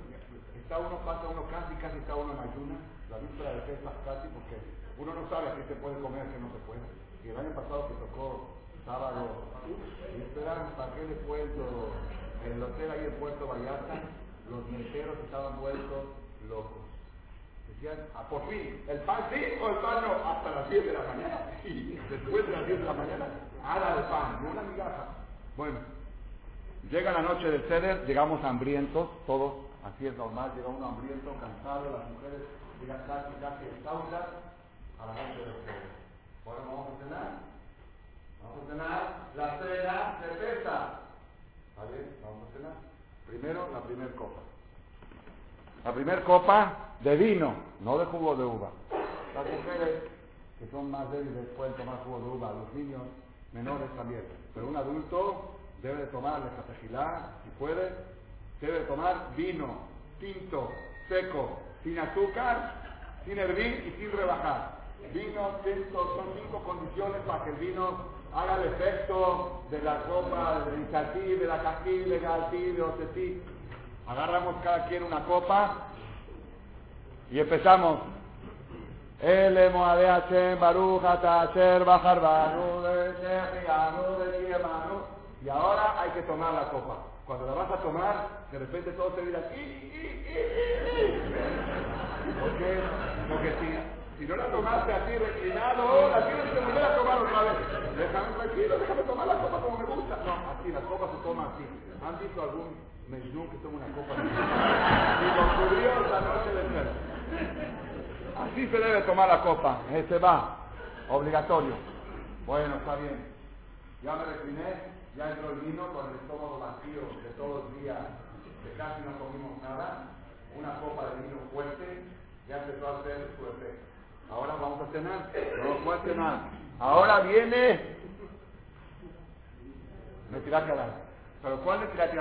está uno, pasa uno casi, casi está uno en ayuna. La víspera de pesa casi, porque uno no sabe qué se puede comer, qué no se puede. Y el año pasado que tocó sábado, y esperan, ¿para qué les cuento? En el hotel ahí en Puerto Vallarta, los meseros estaban vueltos locos. Decían, ah, por fin, ¿el pan sí o el pan no? Hasta las 10 de la mañana. Y después de las 10 de la mañana, haga el pan, una migaja. Bueno, llega la noche del ceder, llegamos hambrientos, todos, así es normal, llega uno hambriento, cansado, las mujeres llegan casi, casi exhaustas a la noche del ceder. Ahora vamos a cenar. Vamos a cenar la cena de pesa. ¿Está bien? Vamos a cenar. Primero, la primera copa. La primera copa de vino, no de jugo de uva. Las mujeres que son más débiles pueden tomar jugo de uva, los niños menores también. Pero un adulto debe de tomar la si puede, debe de tomar vino, tinto, seco, sin azúcar, sin hervir y sin rebajar. Vino, son cinco condiciones para que el vino haga el efecto de la copa de Incatí, de la Cají, de Galtí, de Otetí. Agarramos cada quien una copa y empezamos. El Moade Hashem, Baruch Bajar Banu, Y ahora hay que tomar la copa. Cuando la vas a tomar, de repente todo se mira. Porque, porque si si no la tomaste así reclinado, la tienes que volver a tomar otra vez. Déjame tranquilo, déjame tomar la copa como me gusta. No, así, la copa se toma así. ¿Han visto algún menú que toma una copa así? Y lo la noche del cielo. Así se debe tomar la copa. Ese va. Obligatorio. Bueno, está bien. Ya me recliné, ya entró el vino con el estómago vacío de todo el día, que casi no comimos nada. Una copa de vino fuerte, ya empezó a hacer su efecto. Ahora vamos a cenar. No, a cenar. Ahora viene Netirat ¿Pero cuál Netirat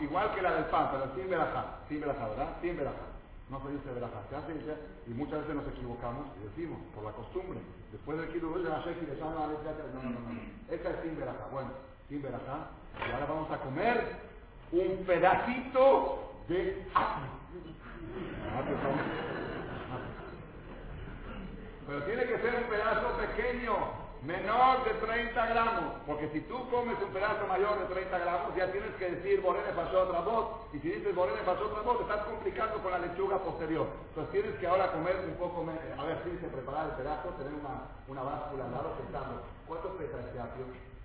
Igual que la del pan, pero sin verajá. Sin verajá, ¿verdad? Sin verajá. No se dice verajá. Se hace y muchas veces nos equivocamos y decimos, por la costumbre. Después del kilo de la y le llaman a No, no, no, no. Esta es sin verajá. Bueno, sin verajá. Y ahora vamos a comer un pedacito de. Pero tiene que ser un pedazo pequeño, menor de 30 gramos. Porque si tú comes un pedazo mayor de 30 gramos, ya tienes que decir Borene pasó otra voz. Y si dices Borene pasó otra voz, estás complicando con la lechuga posterior. Entonces tienes que ahora comer un poco menos. A ver, si se preparar el pedazo, tener una, una báscula al lado pensando, ¿cuánto pesa este?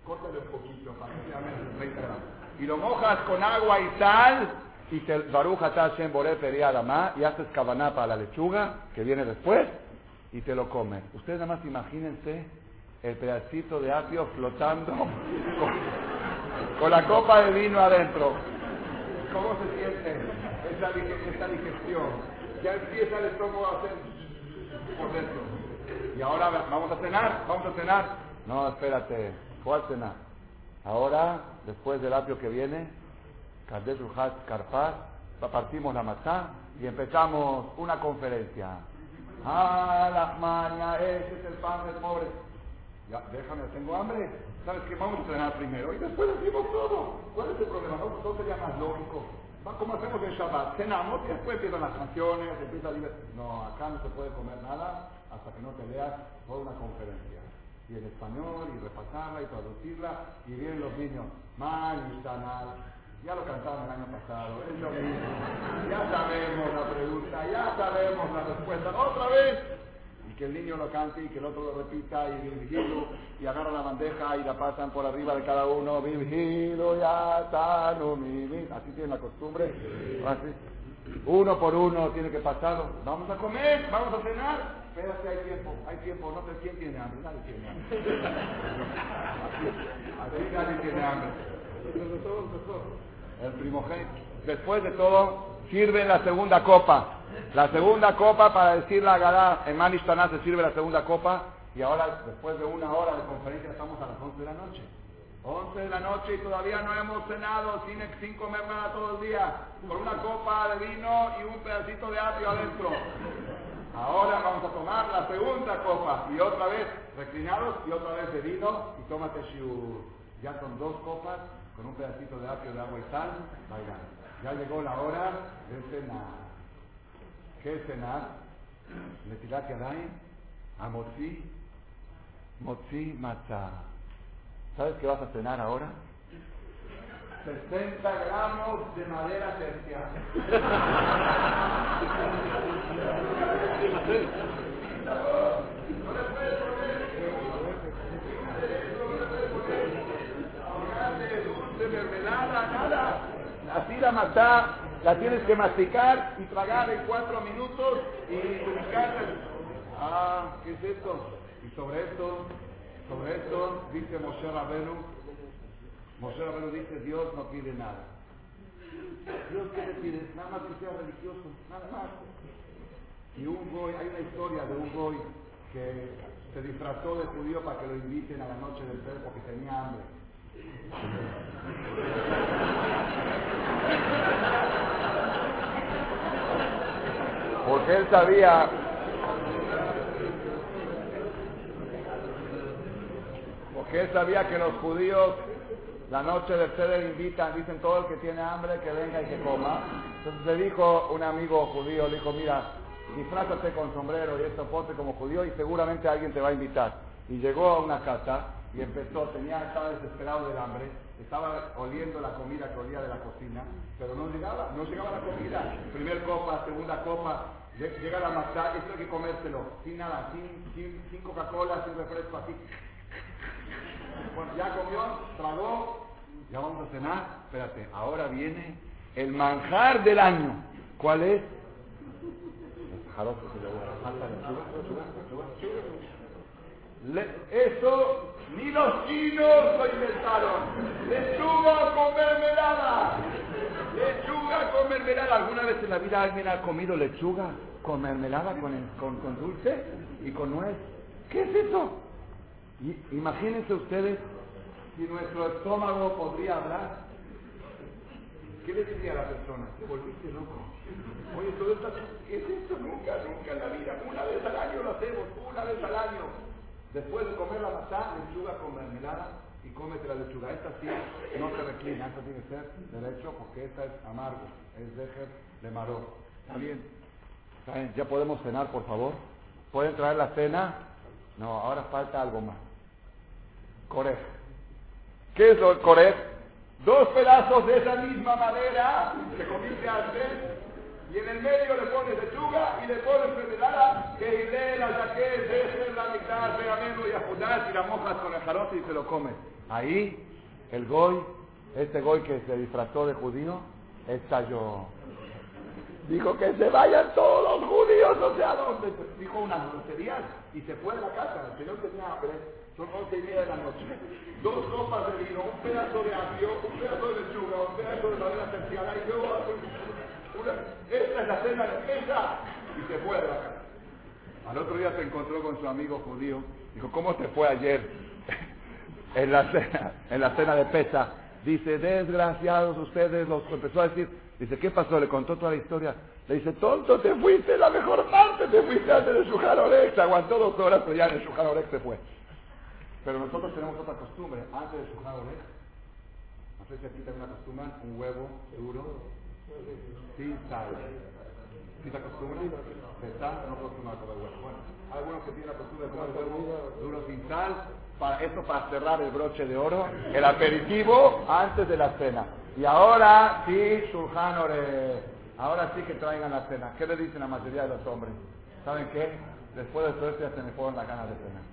Córtale un poquito para que sea menos de 30 gramos. Y lo mojas con agua y sal y te baruja Hashem Boré y haces cabaná para la lechuga que viene después y te lo comes. Ustedes nada más imagínense el pedacito de apio flotando con, la copa de vino adentro. ¿Cómo se siente esta, digestión? Ya empieza el estómago a hacer por dentro. Y ahora vamos a cenar, vamos a cenar. No, espérate, ¿cuál cenar? Ahora, después del apio que viene, Kadesh Karpat, partimos la matzá y empezamos una conferencia. Ah, la maña, ese es el pan del pobre. Ya, déjame, tengo hambre. ¿Sabes qué? Vamos a cenar primero y después decimos todo. ¿Cuál es el problema? No, sería más lógico. Como hacemos en Shabbat, cenamos y después empiezan las canciones, empieza a No, acá no se puede comer nada hasta que no te leas toda una conferencia. y en español, y repasarla y traducirla, y vienen los niños, Manistanal, ya lo cantaron el año pasado, es lo mismo, ya sabemos la pregunta, ya sabemos la respuesta, otra vez, y que el niño lo cante y que el otro lo repita, y Virgilio, y agarra la bandeja y la pasan por arriba de cada uno, Virgilio, ya sano, mi, así tienen la costumbre, así. Uno por uno tiene que pasarlo. Vamos a comer, vamos a cenar. Espérate, hay tiempo, hay tiempo. No sé quién tiene hambre. Nadie tiene hambre. Así, nadie tiene hambre. El primogénito. Después de todo, sirve la segunda copa. La segunda copa para decir la Gadá. En Manishtaná se sirve la segunda copa. Y ahora, después de una hora de conferencia, estamos a las 11 de la noche. 11 de la noche y todavía no hemos cenado sin, sin comer nada todo el día, con una copa de vino y un pedacito de apio adentro. Ahora vamos a tomar la segunda copa y otra vez reclinados y otra vez de vino y tómate shiur. Ya son dos copas con un pedacito de apio de agua y sal, vaya. Ya llegó la hora de cenar. ¿Qué es cenar? Netilat Yadayim, Amotzi, Motzi Matzah. ¿Sabes qué vas a cenar ahora? 60 gramos de madera terciaria. matá, la tienes que masticar y tragar en cuatro minutos y ubicarla. Ah, ¿qué es esto? Y sobre esto sobre esto dice Moshe Rabenu, Moshe Rabenu dice, Dios no pide nada. Dios qué le pide, nada más que sea religioso, nada más. Y un goy, hay una historia de un goy que se disfrazó de judío para que lo inviten a la noche del ser porque tenía hambre. Porque él sabía porque él sabía que los judíos la noche del Seder invitan, dicen todo el que tiene hambre que venga y que coma. Entonces le dijo un amigo judío, le dijo, mira, disfrázate con sombrero y esto, ponte como judío y seguramente alguien te va a invitar. Y llegó a una casa y empezó, tenía, estaba desesperado del hambre, estaba oliendo la comida que olía de la cocina, pero no llegaba, no llegaba la comida. Primer copa, segunda copa, llega la masa, esto hay que comérselo, sin nada, sin, sin, sin Coca-Cola, sin refresco, así. Bueno, ya comió, tragó, ya vamos a cenar. Espérate, ahora viene el manjar del año. ¿Cuál es? eso ni los chinos lo inventaron. Lechuga con mermelada. Lechuga con mermelada. ¿Alguna vez en la vida alguien ha comido lechuga con mermelada, con, con, con dulce y con nuez? ¿Qué es eso? Imagínense ustedes si nuestro estómago podría hablar. ¿Qué le diría a la persona? Te volviste loco. Oye, todo esto, ¿qué es esto? Nunca, nunca en la vida. Una vez al año lo hacemos, una vez al año. Después de comer la masá, lechuga con mermelada y cómete la lechuga. Esta sí no se reclina, esta tiene que ser derecho porque esta es amargo, es dejer de maró. ¿Está bien? ¿Ya podemos cenar, por favor? ¿Pueden traer la cena? No, ahora falta algo más. Corej. ¿Qué es el corej? Dos pedazos de esa misma madera que comiste antes y en el medio le pones lechuga y le pones mermelada que iré la jaquet, de la mitad, pegamento y ajudar y la mojas con el jarote y se lo comes. Ahí el goy, este goy que se disfrazó de judío, estalló. Dijo que se vayan todos los judíos, no sé a dónde. Dijo unas groserías y se fue de la casa. El Señor tenía hambre. Son once y media de la noche. Dos copas de vino, un pedazo de apio, un pedazo de lechuga, un pedazo de madera terciada y luego esta es la cena de esa y se fue de la casa. Al otro día se encontró con su amigo judío. Dijo, ¿cómo te fue ayer en la cena, en la cena de pesa? Dice, desgraciados ustedes, los empezó a decir, dice, ¿qué pasó? Le contó toda la historia. Le dice, tonto, te fuiste la mejor parte, te fuiste antes de su Se aguantó dos horas, pero ya en el Shujar se fue. Pero nosotros tenemos otra costumbre, antes de Shujar no sé si aquí también acostumbran un huevo duro sin sal. ¿Sí se acostumbra? No acostumbra a comer huevo. Bueno, hay algunos que tienen la costumbre de comer huevo duro sin sal. Para, esto para cerrar el broche de oro, el aperitivo antes de la cena. Y ahora sí, Shulchan Ahora sí que traigan la cena. ¿Qué le dicen a la mayoría de los hombres? ¿Saben qué? Después de todo esto ya se me fueron las ganas de cenar.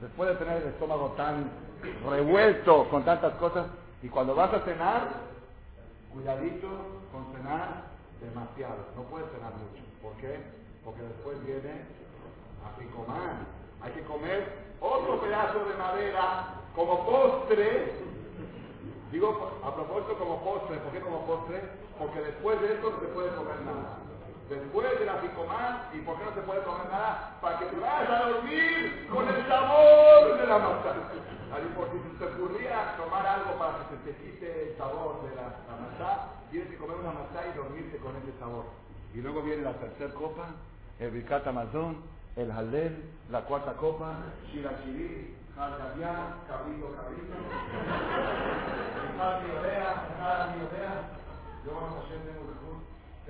Después de tener el estómago tan revuelto con tantas cosas, y cuando vas a cenar, cuidadito con cenar demasiado. No puedes cenar mucho. ¿Por qué? Porque después viene a Hay que comer otro pedazo de madera como postre. Digo a propósito como postre. ¿Por qué como postre? Porque después de esto no se puede comer nada después de la picomán, ¿y por qué no se puede comer nada? Para que te vayas a dormir con el sabor de la masa. Porque si te ocurría tomar algo para que se te quite el sabor de la, masa, tienes que comer una masa y dormirte con ese sabor. Y luego viene la tercera copa, el bicata mazón, el halel, la cuarta copa, shirachirí, jalgabiá, cabrito, cabrito, jal miodea. Yo vamos a hacer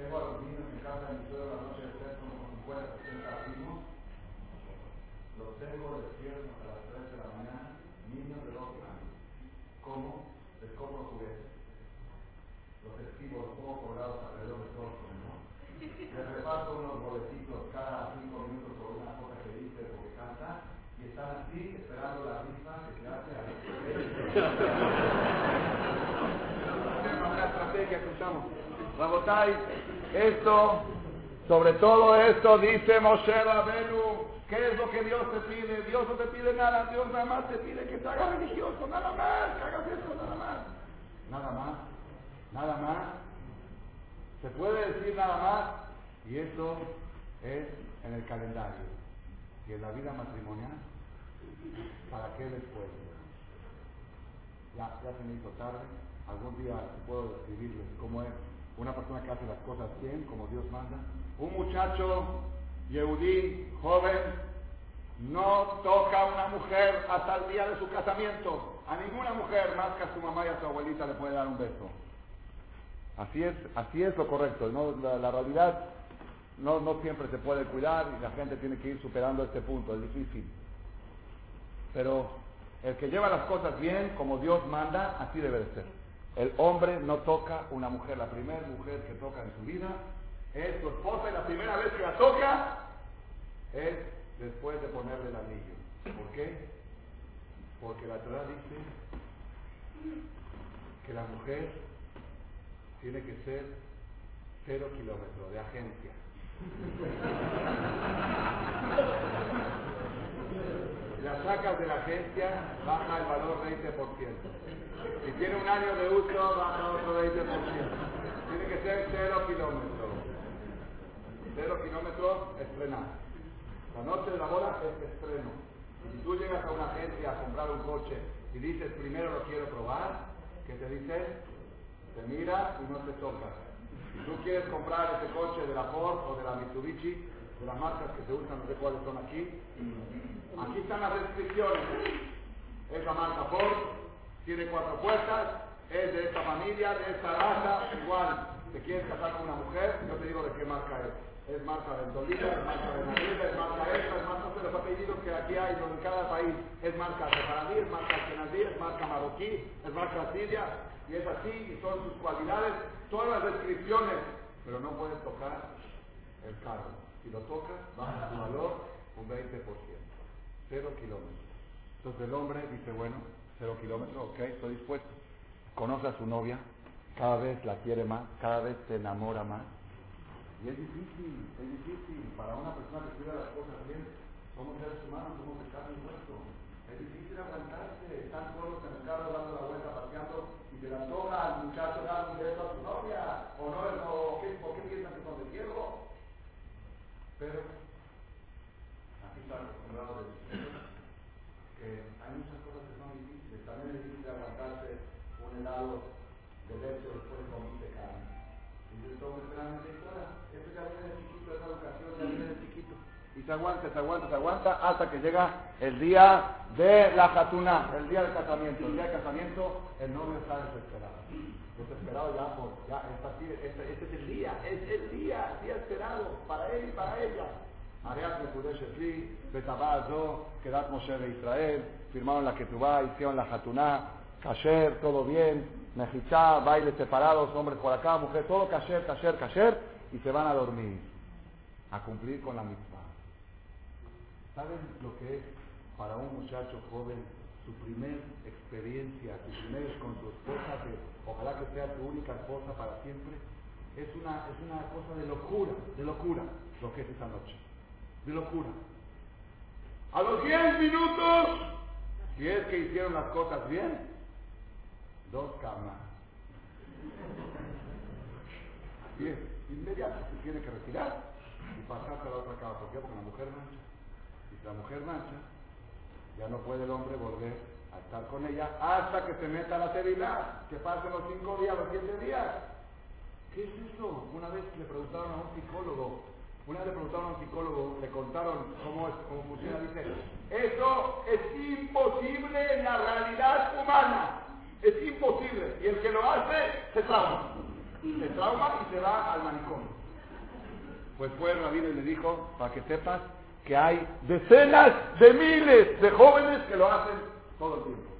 tengo a los niños en casa en mi suelo la noche de tres como 50, 60 primos. Los tengo despiertos a las 3 de la mañana, niños de 12 años. Les compro juguetes. Los escribo, los pongo colgados alrededor de todos ¿no? Les reparto unos boletitos cada 5 minutos por una cosa que dice o que canta y están así esperando la rifa que se hace a la estrategia esto, sobre todo esto, dice Moshe Rabenu, ¿qué es lo que Dios te pide? Dios no te pide nada, Dios nada más te pide que te hagas religioso, nada más, que hagas esto, nada más. Nada más, nada más. Se puede decir nada más, y eso es en el calendario. Y en la vida matrimonial, ¿para qué después? Ya, ya se me hizo tarde, algún día puedo describirles cómo es una persona que hace las cosas bien, como Dios manda. Un muchacho yehudí, joven, no toca a una mujer hasta el día de su casamiento. A ninguna mujer más que a su mamá y a su abuelita le puede dar un beso. Así es, así es lo correcto. ¿no? La, realidad no, no siempre se puede cuidar y la gente tiene que ir superando este punto. Es difícil. Pero el que lleva las cosas bien, como Dios manda, así debe de ser. El hombre no toca una mujer. La primera mujer que toca en su vida es su esposa y la primera vez que la toca es después de ponerle el anillo. ¿Por qué? Porque la Torah dice que la mujer tiene que ser cero kilómetros de agencia. La sacas de la agencia, baja el valor 20%. Si tiene un año de uso, baja otro 20%. Tiene que ser 0 kilómetros. 0 kilómetros, estrenar. La noche de la boda es estreno. Si tú llegas a una agencia a comprar un coche y dices, primero lo quiero probar, ¿qué te dice? Te mira y no te toca. Si tú quieres comprar ese coche de la Ford o de la Mitsubishi, de las marcas que se usan, no sé cuáles son aquí, aquí están las restricciones. Es la marca Ford, tiene cuatro puertas, es de esta familia, de esta raza, igual. Te quieres casar con una mujer, yo te digo de qué marca es. Es marca de Dolina, es marca de Madrid, es marca esta, es marca de los apellidos que aquí hay en cada país. Es marca de es marca Senadí, es marca marroquí, es marca siria, y es así, y son sus cualidades, todas las descripciones, pero no puedes tocar el carro. Si lo tocas, baja su valor un 20%, cero kilómetros. Entonces el hombre dice, bueno, cero kilómetros, ok, estoy dispuesto. Conoce a su novia, cada vez la quiere más, cada vez se enamora más. Y es difícil, es difícil para una persona que cuida las cosas bien. Somos seres humanos, somos de carne y hueso. Es difícil aguantarse, están todos en el carro dando la vuelta, paseando, y se la toca al muchacho dar un beso a su novia, o no, o, ¿qué, ¿por qué piensan que son de ciego? Pero, aquí está acostumbrado de que hay muchas cosas que son difíciles también es difícil aguantarse un helado de leche después comiste carne. Y yo estoy esperando que esto ya viene de chiquito, esa educación ya viene de chiquito. Y Y se aguanta, se aguanta, se aguanta hasta que llega el día de la jatuna, el día del casamiento. El día del casamiento, el novio está desesperado. Desesperado ya por, ya, este, este, es el día, es el día, el día esperado para él y para ella. Ariat Mekudesh Esli, Betabá Zo, Kedat Moshe de Israel, firmaron la Ketubá, hicieron la Jatuná, Kasher, todo bien, Mejichá, bailes separados, hombres por acá, mujer, todo Kasher, Kasher, Kasher, y se van a dormir, a cumplir con la mitzvah. ¿Saben lo que es para un muchacho joven su primer experiencia, su primer con su esposa, que ojalá que sea su única esposa para siempre? Es una, es una cosa de locura, de locura, lo que es esa noche de locura. A los 10 minutos, si es que hicieron las cosas bien, dos camas. Así es, inmediato se tiene que retirar y pasar a la otra cama. ¿Por qué? Porque la mujer mancha. Y si la mujer mancha, ya no puede el hombre volver a estar con ella hasta que se meta la sterilidad, que pasen los cinco días, los siete días. ¿Qué es eso? Una vez le preguntaron a un psicólogo, una vez le preguntaron a un psicólogo, le contaron cómo, es, cómo funciona, dice, eso es imposible en la realidad humana. Es imposible. Y el que lo hace se trauma. Se trauma y se va al manicomio. Pues fue el rabino y le dijo, para que sepas, que hay decenas de miles de jóvenes que lo hacen todo el tiempo.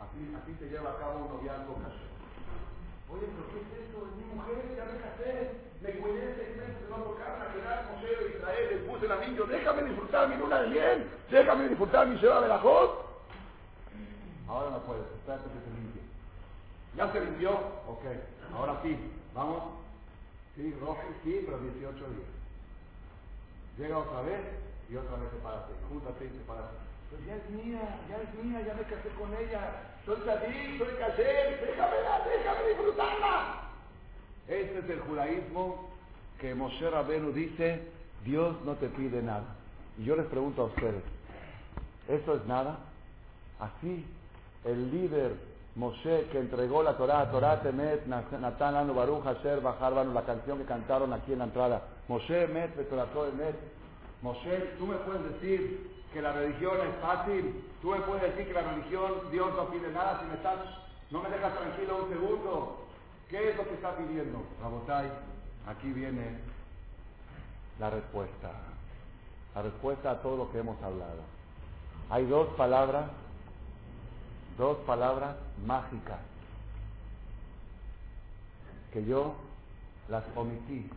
Así, así se lleva a cabo un noviazgo caso. Oye, pero ¿qué es eso? Es mi mujer, ya me casé, me cuidé seis meses, no tocar Israel, les puse el anillo, déjame disfrutar mi luna de miel, déjame disfrutar mi ciudad de la. Ahora no puedes, espérate que. ¿Ya se limpió? Ok, ahora sí, vamos. Sí, rojo, sí, pero 18 días. Llega otra vez y otra vez sepárate, júntate y sepárate. Pues ya es mía, ya es mía, ya me casé con ella. Soy sadí, soy casé, déjame, déjame disfrutarla. Este es el judaísmo que Moshe Rabenu dice Dios no te pide nada. Y yo les pregunto a ustedes, ¿eso es nada? Así, el líder Moshe que entregó la Torah, Torah Temet, Natan Anu Baruch Hasher Bajar la canción que cantaron aquí en la entrada. Moshe Met, Met. Moshe, tú me puedes decir que la religión es fácil. Tú me puedes decir que la religión, Dios no pide nada si me estás, no me dejas tranquilo un segundo. ¿Qué es lo que está pidiendo? Rabotai, aquí viene la respuesta. La respuesta a todo lo que hemos hablado. Hay dos palabras, dos palabras mágicas que yo las omití.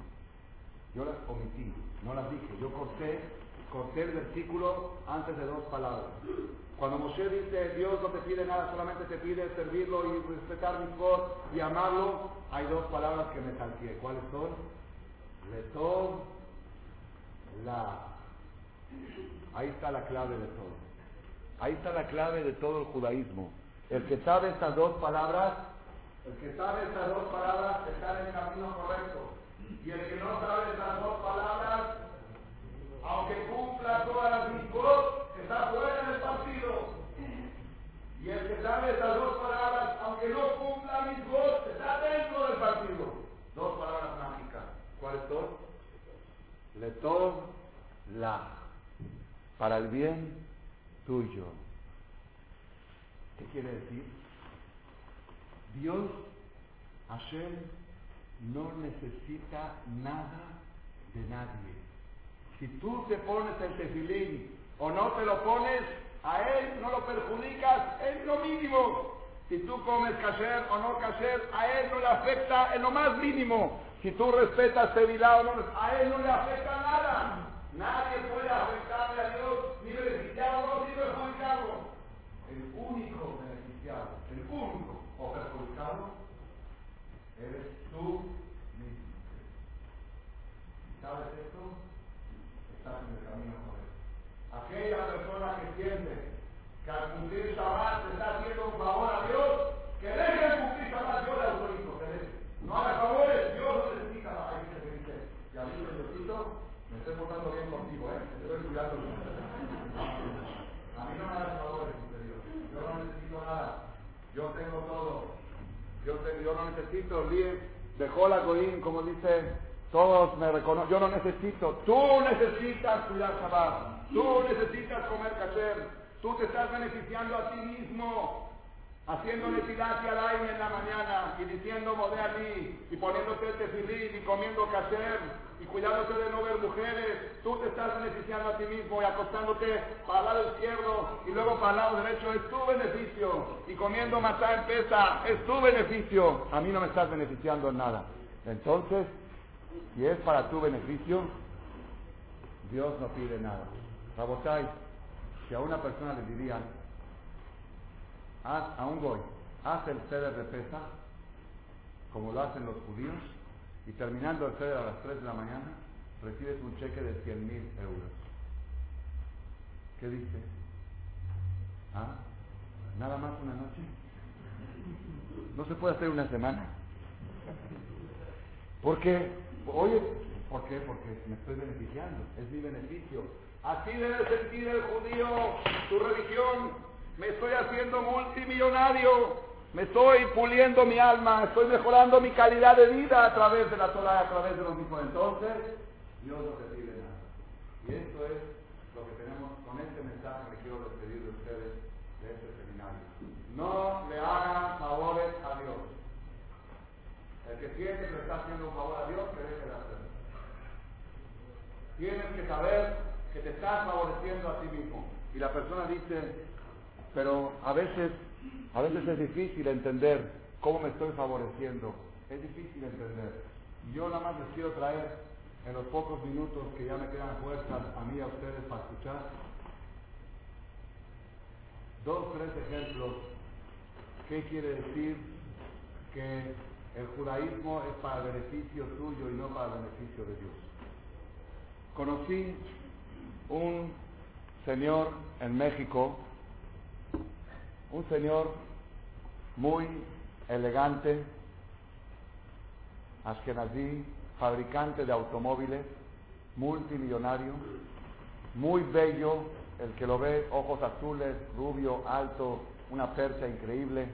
Yo las omití, no las dije. Yo corté, corté el versículo antes de dos palabras. Cuando Moshe dice, Dios no te pide nada, solamente te pide servirlo y respetar mi voz y amarlo, hay dos palabras que me salté. ¿Cuáles son? Letón la. Ahí está la clave de todo. Ahí está la clave de todo el judaísmo. El que sabe estas dos palabras, el que sabe estas dos palabras está en el camino correcto. Y el que no sabe estas dos palabras, aunque cumpla todas las mitzvot, está fuera del partido. Y el que sabe estas dos palabras, aunque no cumpla mitzvot, está dentro del partido. Dos palabras mágicas. ¿Cuáles son? Letov la. Para el bien tuyo. ¿Qué quiere decir? Dios, Hashem, no necesita nada de nadie. Si tú te pones el tefilín o no te lo pones, a él no lo perjudicas en lo mínimo. Si tú comes kasher o no kasher, a él no le afecta en lo más mínimo. Si tú respetas Tevilá o no, a él no le afecta nada. Nadie puede afectarle a Dios, ni beneficiarlo, ni perjudicarlo. El único beneficiado, el único o perjudicado, eres tú. ¿Sabes esto? Estás en el camino correcto. Aquella persona que siente que al cumplir Shabbat está haciendo un favor a Dios, que deje de cumplir Shabbat, yo le autorizo, que deje. No haga favores, Dios no necesita la que dice, y a mí necesito, me estoy portando bien contigo, ¿eh? A mí no me hagas favores, Dios. Yo no necesito nada. Yo tengo todo. Yo, yo no necesito, olviden, dejó la como dice Todos me reconocen. Yo no necesito. Tú necesitas cuidar Shabbat. Tú necesitas comer kasher. Tú te estás beneficiando a ti mismo. Haciendo necesidad al aire en la mañana y diciendo modé allí y poniéndote el tefilín y comiendo kasher y cuidándote de no ver mujeres, tú te estás beneficiando a ti mismo y acostándote para el lado izquierdo y luego para el lado derecho, es tu beneficio. Y comiendo matá en pesa, es tu beneficio. A mí no me estás beneficiando en nada. Entonces, si es para tu beneficio, Dios no pide nada. Rabotai, si a una persona le dirían, haz a un goy, haz el ceder de pesa, como lo hacen los judíos, y terminando el ceder a las 3 de la mañana, recibes un cheque de 100 mil euros. ¿Qué dice? ¿Ah? ¿Nada más una noche? ¿No se puede hacer una semana? Porque, oye, ¿por qué? Porque me estoy beneficiando, es mi beneficio. Así debe sentir el judío su religión. Me estoy haciendo multimillonario, me estoy puliendo mi alma, estoy mejorando mi calidad de vida a través de la Torah, a través de los mismos. Entonces, Dios no recibe nada. Y esto es lo que tenemos con este mensaje que quiero despedir de ustedes de este seminario. No le hagan favores a Dios. El que siente que está haciendo un favor a Dios, que deje de hacerlo. Tienes que saber que te estás favoreciendo a ti mismo. Y la persona dice, pero a veces, a veces es difícil entender cómo me estoy favoreciendo. Es difícil entender. Yo nada más les quiero traer en los pocos minutos que ya me quedan fuerzas a mí y a ustedes para escuchar dos, tres ejemplos. ¿Qué quiere decir que el judaísmo es para beneficio tuyo y no para beneficio de Dios? Conocí un señor en México, un señor muy elegante, ashkenazí, fabricante de automóviles, multimillonario, muy bello, el que lo ve, ojos azules, rubio, alto, una percha increíble.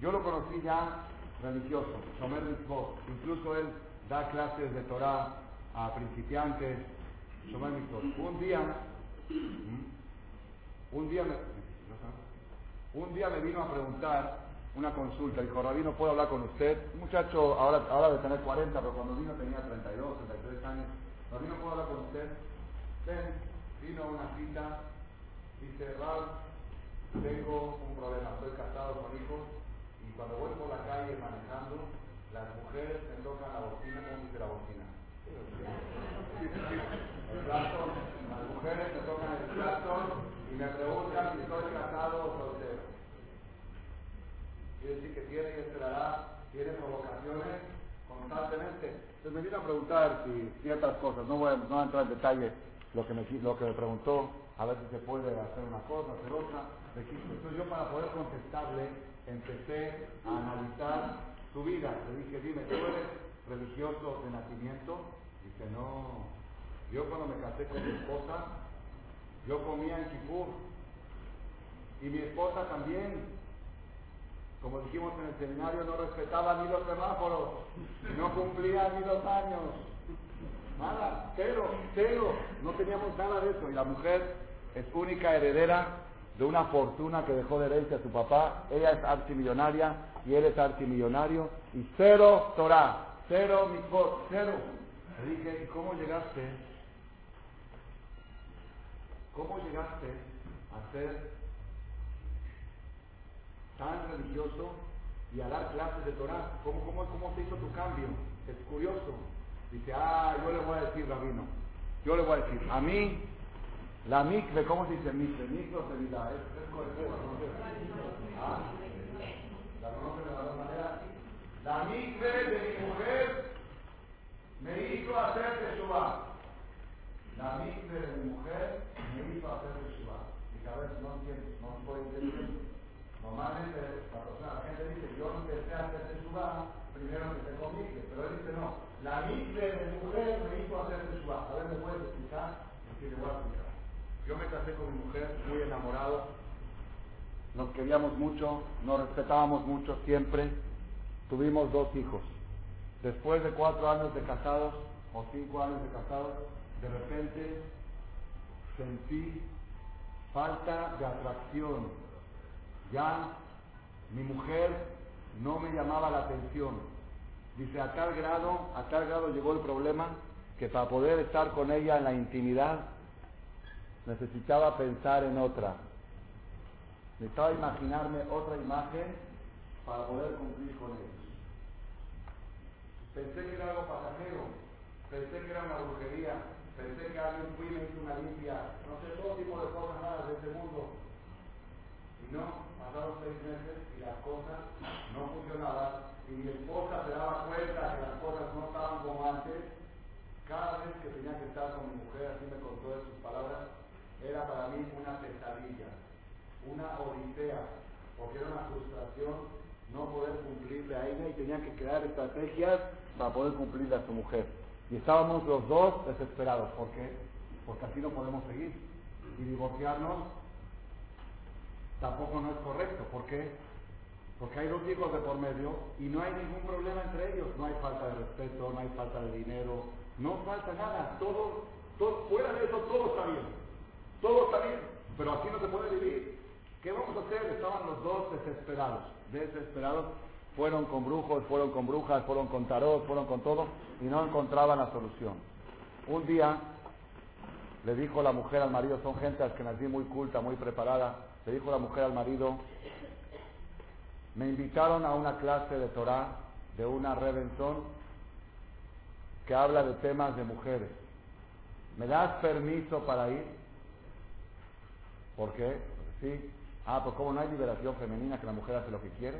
Yo lo conocí ya religioso, Shomer Mitzvot. Incluso él da clases de Torah a principiantes, Shomer Mitzvot. Un día, un día me, un día me vino a preguntar una consulta, dijo, Rabino, ¿puedo hablar con usted? Un muchacho, ahora, ahora debe tener 40, pero cuando vino tenía 32, 33 años. Rabino, ¿puedo hablar con usted? Vino a una cita, dice, Rab, tengo un problema, estoy casado con hijos, y cuando voy por la calle manejando, las mujeres me tocan la bocina, ¿cómo dice la bocina? Las mujeres me tocan el plato y me preguntan si estoy casado o soltero. Quiere decir que tiene que esperar, tiene provocaciones constantemente. Entonces me vino a preguntar si ciertas cosas, no voy a, no voy a entrar en detalle lo que, me, lo que me preguntó, a ver si se puede hacer una cosa, hacer otra. Entonces yo para poder contestarle empecé a analizar su vida. Le dije, dime, ¿tú eres religioso de nacimiento? Dice, no. Yo cuando me casé con mi esposa, yo comía en Kipur. Y mi esposa también. Como dijimos en el seminario, no respetaba ni los semáforos, no cumplía ni los años. Nada, cero, cero. No teníamos nada de eso. Y la mujer es única heredera de una fortuna que dejó de herencia a su papá. Ella es archimillonaria y él es archimillonario. Y cero Torah, cero mitzvot, cero. Le dije, ¿y cómo llegaste? ¿Cómo llegaste a ser tan religioso y a dar clases de Torah? ¿Cómo, cómo, cómo se hizo tu cambio? Es curioso. Dice, ah, yo le voy a decir, Rabino, yo le voy a decir, a mí, la mikve, ¿cómo se dice mikve? Mikve o sevilla, es, es colectiva, ¿no? ¿Ah? ¿La conocen de la dos maneras? La mikve de mi mujer me hizo hacer teshuva. La mikve de mi mujer me hizo hacer teshuva. Y a ver, no entiendo, no estoy entendiendo. Normalmente la persona, la gente dice, yo empecé a hacer teshuva, primero empecé con mikve, pero él dice no. La mikve de mi mujer me hizo hacer teshuva. A ver, ¿me puedes explicar? Sí, le voy a explicar. Yo me casé con mi mujer muy enamorado, nos queríamos mucho, nos respetábamos mucho siempre, tuvimos dos hijos. Después de cuatro años de casados, o cinco años de casados, de repente sentí falta de atracción. Ya mi mujer no me llamaba la atención. Dice, a tal grado, a tal grado llegó el problema que para poder estar con ella en la intimidad necesitaba pensar en otra. Necesitaba imaginarme otra imagen para poder cumplir con ella. Pensé que era algo pasajero, pensé que era una brujería, pensé que alguien fui me hizo una limpia, no sé, todo tipo de cosas malas de este mundo. Y no, pasaron seis meses y las cosas no funcionaban y mi esposa se daba cuenta que las cosas no estaban como antes. Cada vez que tenía que estar con mi mujer, así me contó de sus palabras, era para mí una pesadilla, una odisea, porque era una frustración no poder cumplirle a ella y tenía que crear estrategias para poder cumplirle a su mujer. Y estábamos los dos desesperados. ¿Por qué? Porque así no podemos seguir. Y divorciarnos tampoco no es correcto. ¿Por qué? Porque hay dos hijos de por medio y no hay ningún problema entre ellos. No hay falta de respeto, no hay falta de dinero, no falta nada. Todo, fuera de eso todo está bien. Todo está bien. Pero así no se puede vivir. ¿Qué vamos a hacer? Estaban los dos desesperados. Desesperados. Fueron con brujos, fueron con brujas, fueron con tarot, fueron con todo y no encontraban la solución. Un día le dijo la mujer al marido, son gente que nací muy culta, muy preparada, le dijo la mujer al marido, me invitaron a una clase de Torah de una Revenson que habla de temas de mujeres. ¿Me das permiso para ir? ¿Por qué? Sí. Ah, pues como no hay liberación femenina que la mujer hace lo que quiere.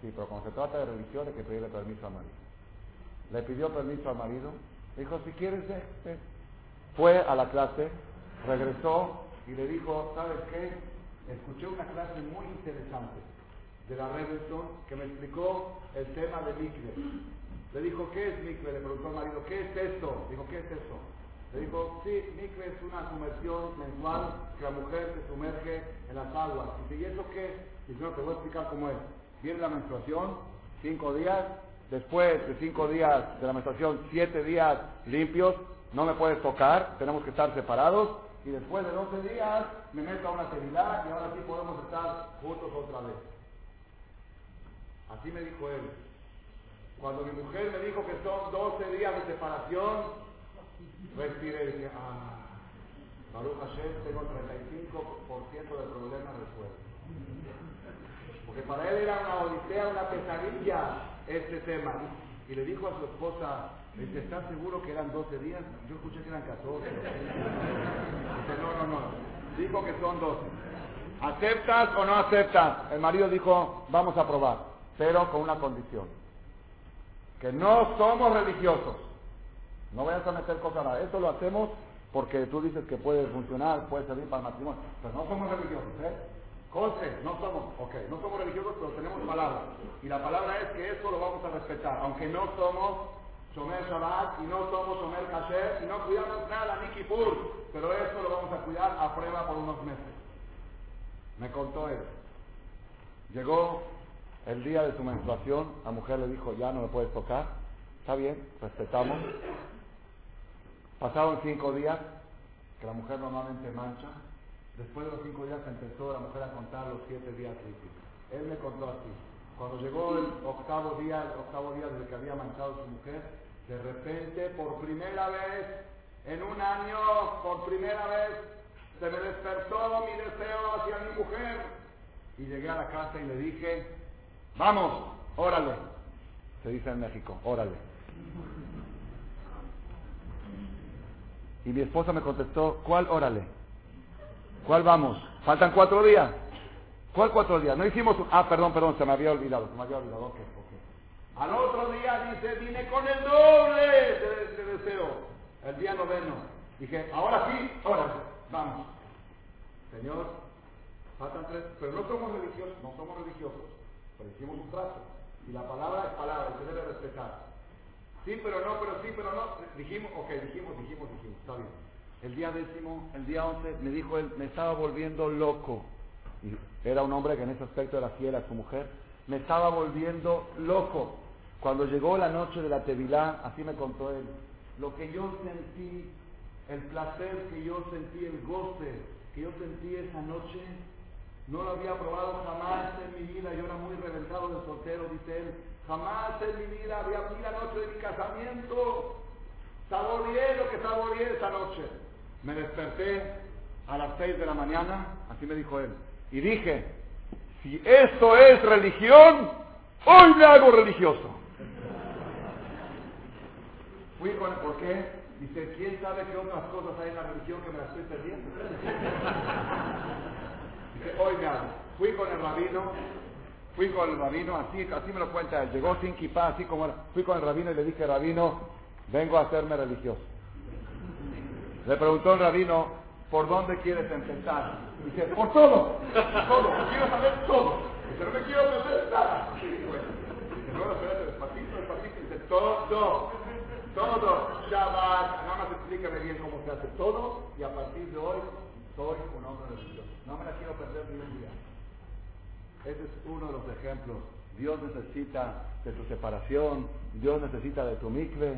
Sí, pero cuando se trata de religión hay que pedirle permiso al marido. Le pidió permiso al marido. Dijo, si quieres, Fue a la clase, regresó y le dijo, ¿sabes qué? Escuché una clase muy interesante de la Revenson que me explicó el tema de Mikve. Le dijo, ¿qué es Mikve? Le preguntó al marido, ¿qué es esto? Dijo, ¿qué es esto? Le dijo, sí, Mikve es una sumersión mensual que la mujer se sumerge en las aguas. Dice, ¿y eso qué? Dice, no, te voy a explicar cómo es. Viene la menstruación, cinco días, después de cinco días de la menstruación, siete días limpios, no me puedes tocar, tenemos que estar separados, y después de 12 días me meto a una tevilá y ahora sí podemos estar juntos otra vez. Así me dijo él. Cuando mi mujer me dijo que son 12 días de separación, respiré y dije, ah, Baruch Hashem, tengo 35% de problemas resueltos. Porque para él era una odisea, una pesadilla este tema. Y le dijo a su esposa, ¿estás seguro que eran 12 días? Yo escuché que eran 14. Dice, no, no, no. Dijo que son 12. ¿Aceptas o no aceptas? El marido dijo, vamos a probar, pero con una condición. Que no somos religiosos. No vayas a meter cosas nada. Eso lo hacemos porque tú dices que puede funcionar, puede servir para el matrimonio. Pero no somos religiosos, ¿eh? José, no somos, ok, no somos religiosos, pero tenemos palabra. Y la palabra es que eso lo vamos a respetar, aunque no somos Shomer Shabbat y no somos Shomer Kasher y no cuidamos nada, ni Kippur, pero eso lo vamos a cuidar a prueba por unos meses. Me contó él. Llegó el día de su menstruación, la mujer le dijo, ya no me puedes tocar, está bien, respetamos. Pasaron cinco días, que la mujer normalmente mancha, Después de los cinco días empezó la mujer a contar los siete días limpios. Él me contó así. Cuando llegó el octavo día, el octavo día desde que había manchado su mujer, de repente, por primera vez, en un año, por primera vez, se me despertó mi deseo hacia mi mujer. Y llegué a la casa y le dije, vamos, órale. Se dice en México, órale. Y mi esposa me contestó, ¿cuál órale? ¿Cuál vamos? Faltan cuatro días. ¿Cuál cuatro días? No hicimos... Ah, perdón, perdón, se me había olvidado, se me había olvidado. Ok, ok. Al otro día dice, vine con el doble de, deseo. El día noveno. Dije, ahora sí, ahora vamos. Señor, faltan tres, pero no somos religiosos, no somos religiosos, pero hicimos un trato. Y la palabra es palabra, se debe respetar. Sí, pero no, pero sí, pero no. Dijimos, ok, dijimos, dijimos, dijimos, está bien. El día décimo, el día once, me dijo él, me estaba volviendo loco. Y era un hombre que en ese aspecto era fiel a su mujer. Me estaba volviendo loco. Cuando llegó la noche de la Tevilá, así me contó él, lo que yo sentí, el placer que yo sentí, el goce que yo sentí esa noche, no lo había probado jamás en mi vida. Yo era muy reventado de soltero, dice él. Jamás en mi vida había vi la noche de mi casamiento. Saboreé lo que saboreé esa noche. Me desperté a las seis de la mañana, así me dijo él, y dije, si esto es religión, hoy me hago religioso. Fui con el por qué. Dice, ¿quién sabe qué otras cosas hay en la religión que me las estoy perdiendo? Dice, hoy me hago. Fui con el rabino, fui con el rabino, así, así me lo cuenta él. Llegó sin kipá, así como era. Fui con el rabino y le dije, rabino, vengo a hacerme religioso. Le preguntó el rabino, ¿por dónde quieres empezar? Dice, por todo, todo, quiero saber todo. Dice, no me quiero perder nada. Dice, no, espérate, despacito, despacito. Dice, todo, todo, Shabbat, nada más explícame bien cómo se hace todo y a partir de hoy soy un hombre religioso. No me la quiero perder ni un día. Ese es uno de los ejemplos. Dios necesita de tu separación, Dios necesita de tu mikve,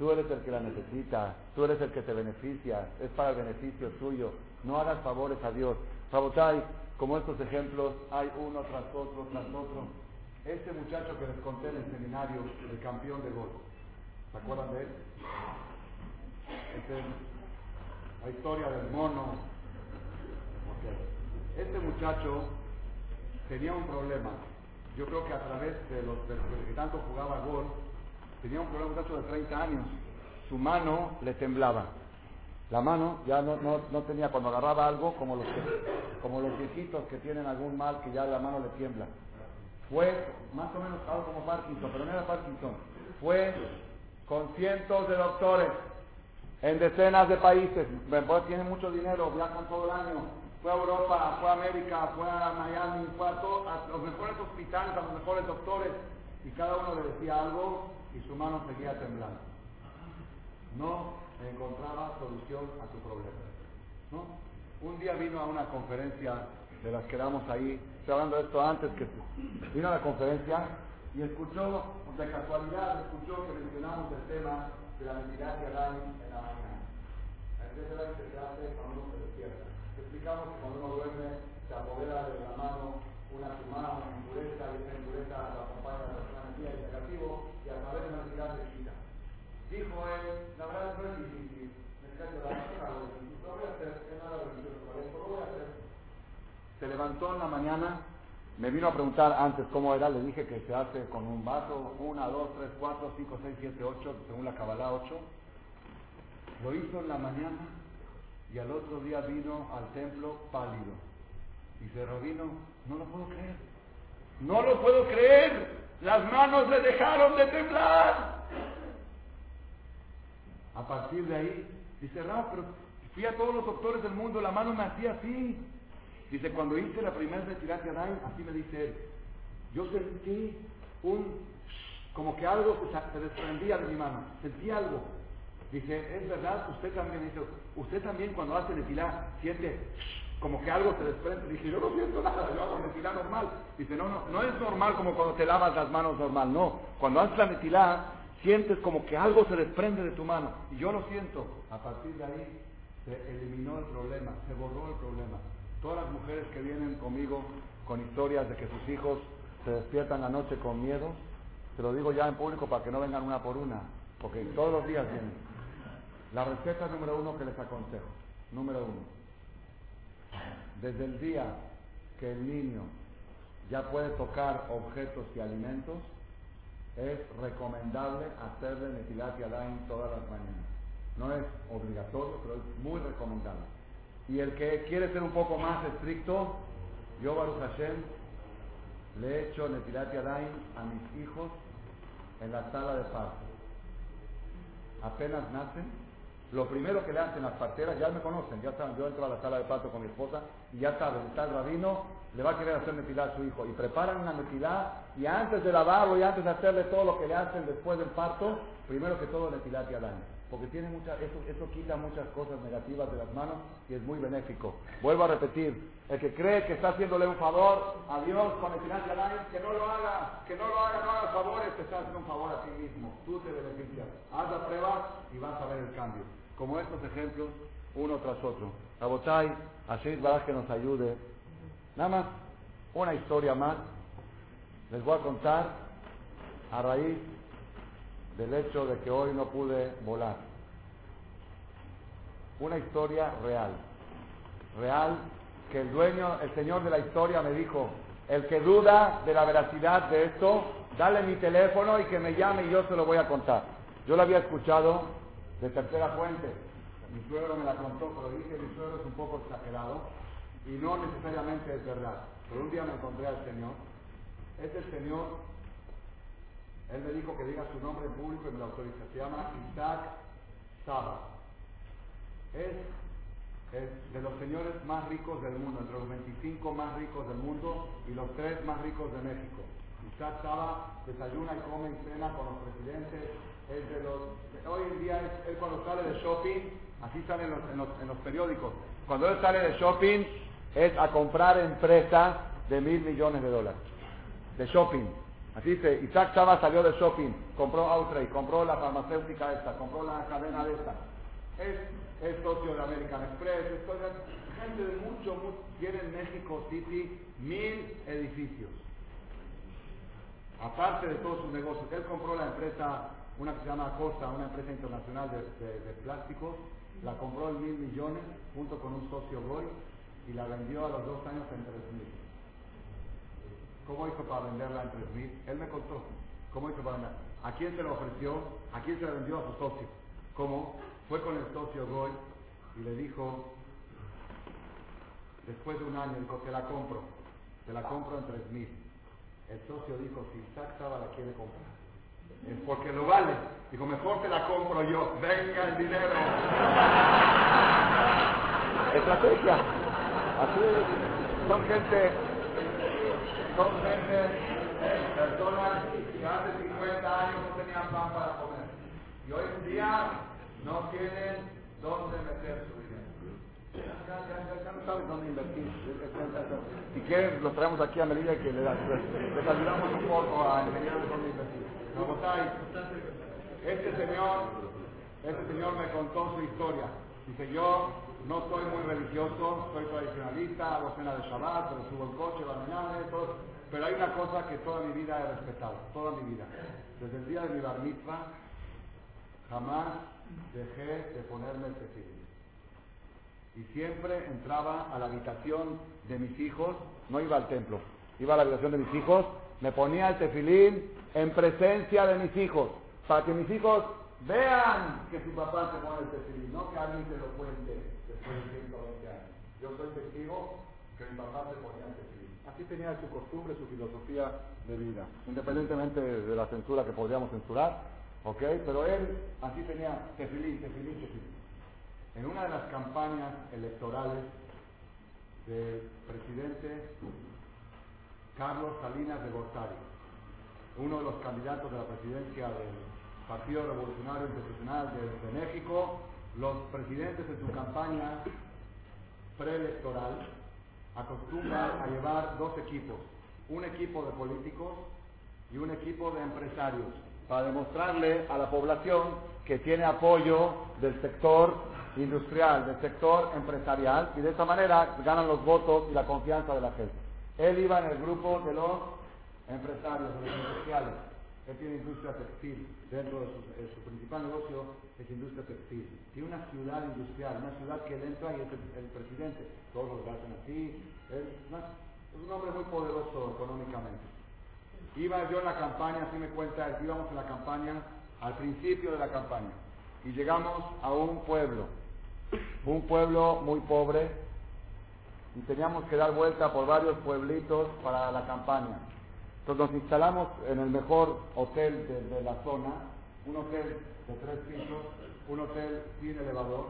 tú eres el que la necesita, tú eres el que te beneficia, es para el beneficio tuyo. No hagas favores a Dios. Rabotai, como estos ejemplos, hay uno tras otro, tras otro. Este muchacho que les conté en el seminario, el campeón de golf, ¿se acuerdan de él? Este es la historia del mono. Este muchacho tenía un problema. Yo creo que a través de los de, que tanto jugaba golf, tenía un problema un muchacho de 30 años. Su mano le temblaba. La mano ya no, no, no, tenía, cuando agarraba algo, como los, como los viejitos que tienen algún mal, que ya la mano le tiembla. Fue más o menos algo como Parkinson, pero no era Parkinson. Fue con cientos de doctores en decenas de países. Tiene mucho dinero, viajan todo el año. Fue a Europa, fue a América, fue a Miami, fue a, todo, a los mejores hospitales, a los mejores doctores. Y cada uno le decía algo y su mano seguía temblando. No encontraba solución a su problema. Un día vino a una conferencia de las que damos ahí, estoy hablando de esto antes que vino a la conferencia y escuchó, de casualidad, escuchó que mencionamos el tema de la mentira que dan en la mañana. La mentira que se hace cuando uno se despierta. Explicamos que cuando uno duerme se apodera de la mano una sumada, una impureza, y esa impureza la acompaña de la y negativo, y a través de la mentira se quita. Dijo él, la verdad no es difícil, me cae la mano, lo voy a hacer, es nada religioso, lo voy a hacer. Se levantó en la mañana, me vino a preguntar antes cómo era, le dije que se hace con un vaso, una, dos, tres, cuatro, cinco, seis, siete, ocho, según la Kabbalah, ocho. Lo hizo en la mañana y al otro día vino al templo pálido. Dice, Rabino, no lo puedo creer. No lo puedo creer. Las manos le dejaron de temblar. A partir de ahí, dice, Rab, pero fui a todos los doctores del mundo, la mano me hacía así. Dice, cuando hice la primera retirada así me dice él, yo sentí un, como que algo se, desprendía de mi mano, sentí algo. Dice, es verdad, usted también, dice, usted también cuando hace nefilá siente como que algo se desprende. Dije, yo no siento nada, yo hago nefilá normal. Dice, no, no, no es normal como cuando te lavas las manos normal, no. Cuando haces la nefilá, sientes como que algo se desprende de tu mano. Y yo lo siento. A partir de ahí se eliminó el problema, se borró el problema. Todas las mujeres que vienen conmigo con historias de que sus hijos se despiertan la noche con miedo, se lo digo ya en público para que no vengan una por una, porque todos los días vienen. La receta número uno que les aconsejo, número uno, desde el día que el niño ya puede tocar objetos y alimentos, es recomendable hacerle Netilat Yadayim todas las mañanas. No es obligatorio, pero es muy recomendable. Y el que quiere ser un poco más estricto, yo Baruch Hashem le he hecho Netilat Yadayim a mis hijos en la sala de parto. Apenas nacen, lo primero que le hacen las parteras, ya me conocen, ya saben, yo entro a la sala de parto con mi esposa y ya saben, el rabino, le va a querer hacer metilá a su hijo y preparan una metilá y antes de lavarlo y antes de hacerle todo lo que le hacen después del parto, Primero que todo, Netilat Yadayim. Porque tiene mucha, eso, eso quita muchas cosas negativas de las manos y es muy benéfico. Vuelvo a repetir, el que cree que está haciéndole un favor a Dios con Netilat Yadayim, que no lo haga, que no lo haga, no haga favores, te está haciendo un favor a ti mismo. Tú te beneficias. Haz la prueba y vas a ver el cambio. Como estos ejemplos, uno tras otro. Rabotai, así es que nos ayude. Nada más, una historia más. Les voy a contar a raíz del hecho de que hoy no pude volar. Una historia real. Real que el dueño, el señor de la historia me dijo, el que duda de la veracidad de esto, dale mi teléfono y que me llame y yo se lo voy a contar. Yo lo había escuchado de tercera fuente. Mi suegro me la contó, pero dije mi suegro es un poco exagerado y no necesariamente es verdad. Pero un día me encontré al Señor. Este Señor él me dijo que diga su nombre en público y me lo autoriza. Se llama Isaac Saba. Es, de los señores más ricos del mundo, entre los 25 más ricos del mundo y los tres más ricos de México. Isaac Saba desayuna y come y cena con los presidentes. De los, hoy en día él cuando sale de shopping, así sale en los, periódicos. Cuando él sale de shopping es a comprar empresas de mil millones de dólares. De shopping. Así dice, Isaac Chava salió de shopping, compró Outrade, compró la farmacéutica esta, compró la cadena de esta. Es, socio de American Express, es gente de mucho, mucho, tiene en México City mil edificios. Aparte de todos sus negocios, él compró la empresa, una que se llama Acosta, una empresa internacional de, plásticos, la compró en mil millones junto con un socio Goy y la vendió a los dos años en tres mil. ¿Cómo hizo para venderla en 3.000? Él me contó. ¿Cómo hizo para venderla? ¿A quién se la ofreció? ¿A quién se la vendió? A su socio. ¿Cómo? Fue con el socio Goy y le dijo, después de un año, dijo, te la compro. Te la compro en 3.000. El socio dijo, si Isaac la quiere comprar. Porque lo vale. Dijo, mejor te la compro yo. Venga el dinero. Estrategia. Así es. Son gente son gente, personas que hace 50 años no tenían pan para comer. Y hoy en día no tienen dónde meter su dinero. Ya, no saben dónde invertir. Si quieren, los traemos aquí a Melilla y que les, les ayudamos un poco a enseñar dónde invertir. Este señor, este señor me contó su historia. Dice, yo no soy muy religioso, soy tradicionalista, hago cena de Shabbat, pero subo el coche, mañana, todo. Pero hay una cosa que toda mi vida he respetado, toda mi vida. Desde el día de mi bar mitzvah, jamás dejé de ponerme el tefilín. Y siempre entraba a la habitación de mis hijos, no iba al templo, iba a la habitación de mis hijos, me ponía el tefilín en presencia de mis hijos, para que mis hijos vean que su papá se pone el tefilín, no que alguien se lo cuente después de 120 años. Yo soy testigo que mi papá se ponía el tefilín. Así tenía su costumbre, su filosofía de vida, independientemente de la censura que podríamos censurar, ¿ok? Pero él así tenía tefilín, tefilín, tefilín. En una de las campañas electorales del presidente Carlos Salinas de Gortari, uno de los candidatos de la presidencia del Partido Revolucionario Institucional de, México, los presidentes en su campaña preelectoral acostumbra a llevar dos equipos, un equipo de políticos y un equipo de empresarios, para demostrarle a la población que tiene apoyo del sector industrial, del sector empresarial, y de esa manera ganan los votos y la confianza de la gente. Él iba en el grupo de los empresarios, los industriales. Él tiene industria textil, dentro de su, principal negocio es industria textil. Tiene una ciudad industrial, una ciudad que él entra y es el, presidente. Todos lo hacen así. Es, es un hombre muy poderoso económicamente. Iba yo en la campaña, así me cuenta, íbamos en la campaña, al principio de la campaña, y llegamos a un pueblo, un pueblo muy pobre, y teníamos que dar vuelta por varios pueblitos para la campaña. Nos instalamos en el mejor hotel de, la zona, un hotel de tres pisos, un hotel sin elevador.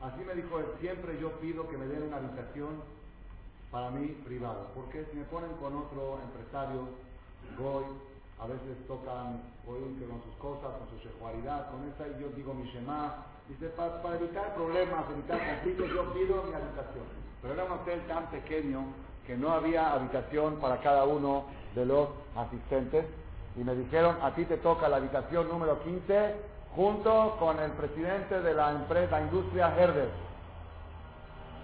Así me dijo él, siempre yo pido que me den una habitación para mí privada, porque si me ponen con otro empresario, Goy, a veces tocan con sus cosas, con su sexualidad, con esa, y yo digo mi Shema. Dice, para, para evitar problemas, evitar conflictos, yo pido mi habitación. Pero era un hotel tan pequeño que no había habitación para cada uno de los asistentes. Y me dijeron, a ti te toca la habitación número 15 junto con el presidente de la empresa, industria Herder.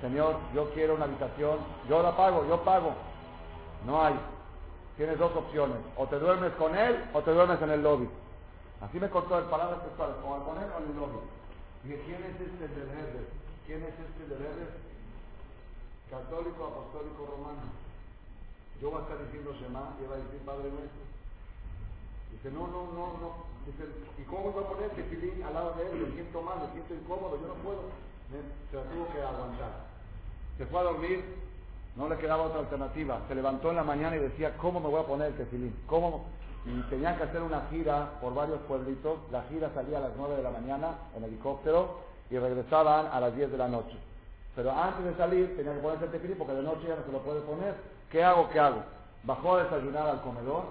Señor, yo quiero una habitación, yo la pago, yo pago. No hay. Tienes dos opciones, o te duermes con él o te duermes en el lobby. Así me contó el palabra textual, o con él o en el lobby. Dije, ¿quién es este del Herder? ¿Quién es este del Herder? Católico, apostólico, romano. Yo voy a estar diciendo Shema y va a decir Padre Nuestro. Dice, no, no, no, no. Dice, ¿y cómo voy a poner tefilín al lado de él? Me siento mal, me siento incómodo, yo no puedo. Se tuvo que aguantar. Se fue a dormir, no le quedaba otra alternativa. Se levantó en la mañana y decía, ¿cómo me voy a poner el tefilín? ¿Cómo? Y tenían que hacer una gira por varios pueblitos. La gira salía a las 9 de la mañana en helicóptero y regresaban a las 10 de la noche. Pero antes de salir tenía que ponerse el tefilín porque de noche ya no se lo puede poner. ¿Qué hago? ¿Qué hago? Bajó a desayunar al comedor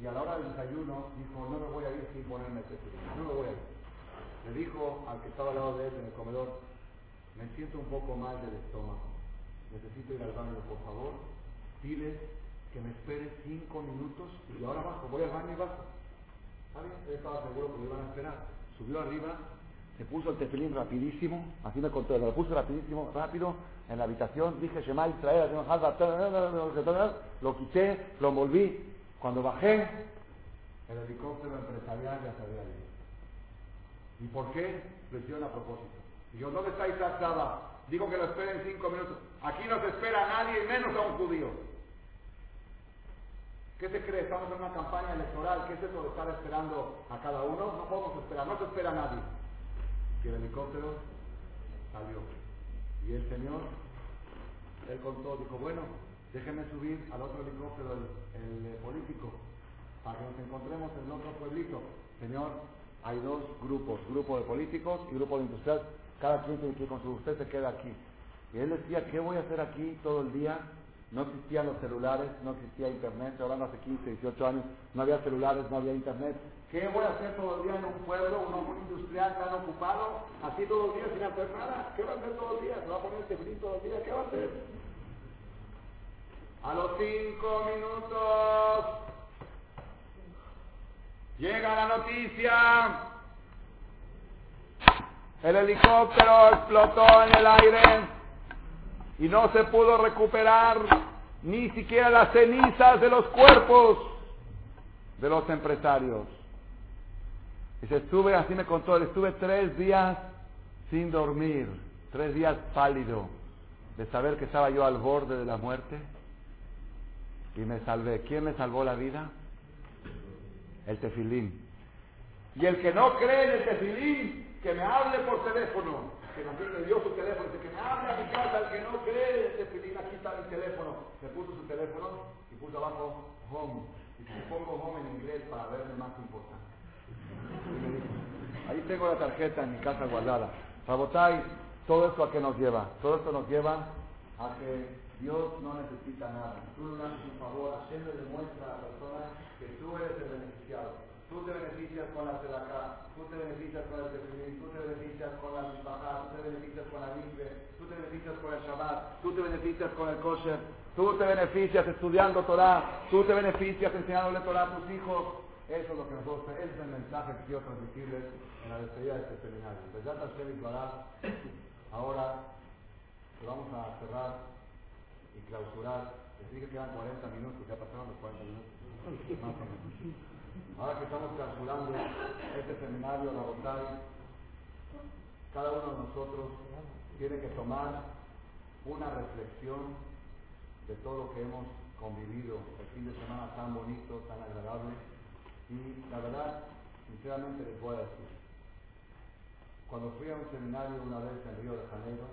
y a la hora del desayuno dijo, no me voy a ir sin ponerme el tefilín. No me voy a ir. Le dijo al que estaba al lado de él en el comedor, me siento un poco mal del estómago. Necesito ir al baño, por favor. Dile que me espere cinco minutos y ahora bajo. Voy al baño y bajo. ¿Está bien? Él estaba seguro que lo iban a esperar. Subió arriba, se puso el tefilín rapidísimo, así me contó, lo puso rapidísimo, rápido, en la habitación, dije Shema Israel, lo quité, lo envolví. Cuando bajé, el helicóptero empresarial ya se había ido. ¿Y por qué? Lo hicieron a propósito. Dijo, ¿dónde está Isaac? Digo que lo esperen cinco minutos. Aquí no se espera a nadie, menos a un judío. ¿Qué se cree? Estamos en una campaña electoral. ¿Qué es eso de estar esperando a cada uno? No podemos esperar, no se espera a nadie. Y el helicóptero salió. Y el señor, él contó, dijo, bueno, déjenme subir al otro helicóptero, el, político, para que nos encontremos en otro pueblito. Señor, hay dos grupos, grupo de políticos y grupo de industriales. Cada quien tiene que ir con su, usted se queda aquí. Y él decía, ¿qué voy a hacer aquí todo el día? No existían los celulares, no existía internet, hablando hace 15, 18 años, no había celulares, no había internet. ¿Qué voy a hacer todo el día en un pueblo, un, industrial tan ocupado, así todo el día sin hacer nada? ¿Qué va a hacer todo el día? ¿Se va a poner este todo el día? ¿Qué va a hacer? A los cinco minutos llega la noticia. El helicóptero explotó en el aire y no se pudo recuperar ni siquiera las cenizas de los cuerpos de los empresarios. Se estuve, así me contó, estuve tres días sin dormir, tres días pálido, de saber que estaba yo al borde de la muerte y me salvé. ¿Quién me salvó la vida? El tefilín. Y el que no cree en el tefilín, que me hable por teléfono. Que también me dio su teléfono. Dice que me hable a mi casa. El que no cree en el tefilín, aquí está mi teléfono. Me puso su teléfono y puso abajo home. Y si pongo home en inglés para verme más importante. Ahí tengo la tarjeta en mi casa guardada. Rabotai, todo esto a qué nos lleva? Todo esto nos lleva a que Dios no necesita nada. Tú le das un favor, Hashem le demuestra a la persona que tú eres el beneficiado. Tú te beneficias con la sedacá, tú te beneficias con el tefilín, tú te beneficias con la misbajá, tú te beneficias con la mikve, tú te beneficias con el Shabbat, tú te beneficias con el kosher, tú te beneficias estudiando Torah, tú te beneficias enseñándole Torah a tus hijos. Eso es lo que nosotros, ese es el mensaje que quiero transmitirles en la despedida de este seminario. Pues ahora vamos a cerrar y clausurar. Les dije que quedan 40 minutos, ya pasaron los 40 minutos. Ahora que estamos clausurando este seminario, la Rotary, cada uno de nosotros tiene que tomar una reflexión de todo lo que hemos convivido el fin de semana tan bonito, tan agradable. Y la verdad, sinceramente les voy a decir, cuando fui a un seminario una vez en Río de Janeiro,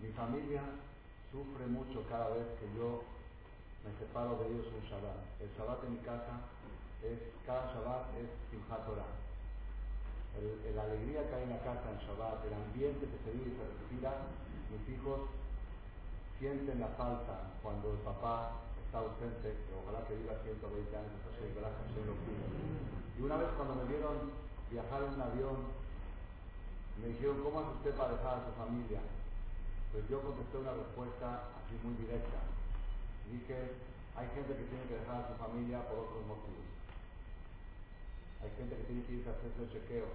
mi familia sufre mucho cada vez que yo me separo de ellos un Shabbat. El Shabbat en mi casa es, cada Shabbat es Simchat Torah. la alegría que hay en la casa en Shabbat, el ambiente que se vive y se respira, mis hijos sienten la falta cuando el papá está ausente, que ojalá que viva 120 años, y una vez cuando me vieron viajar en un avión, me dijeron, ¿cómo hace usted para dejar a su familia? Pues yo contesté una respuesta así muy directa. Dije, hay gente que tiene que dejar a su familia por otros motivos. Hay gente que tiene que irse a hacerse chequeos,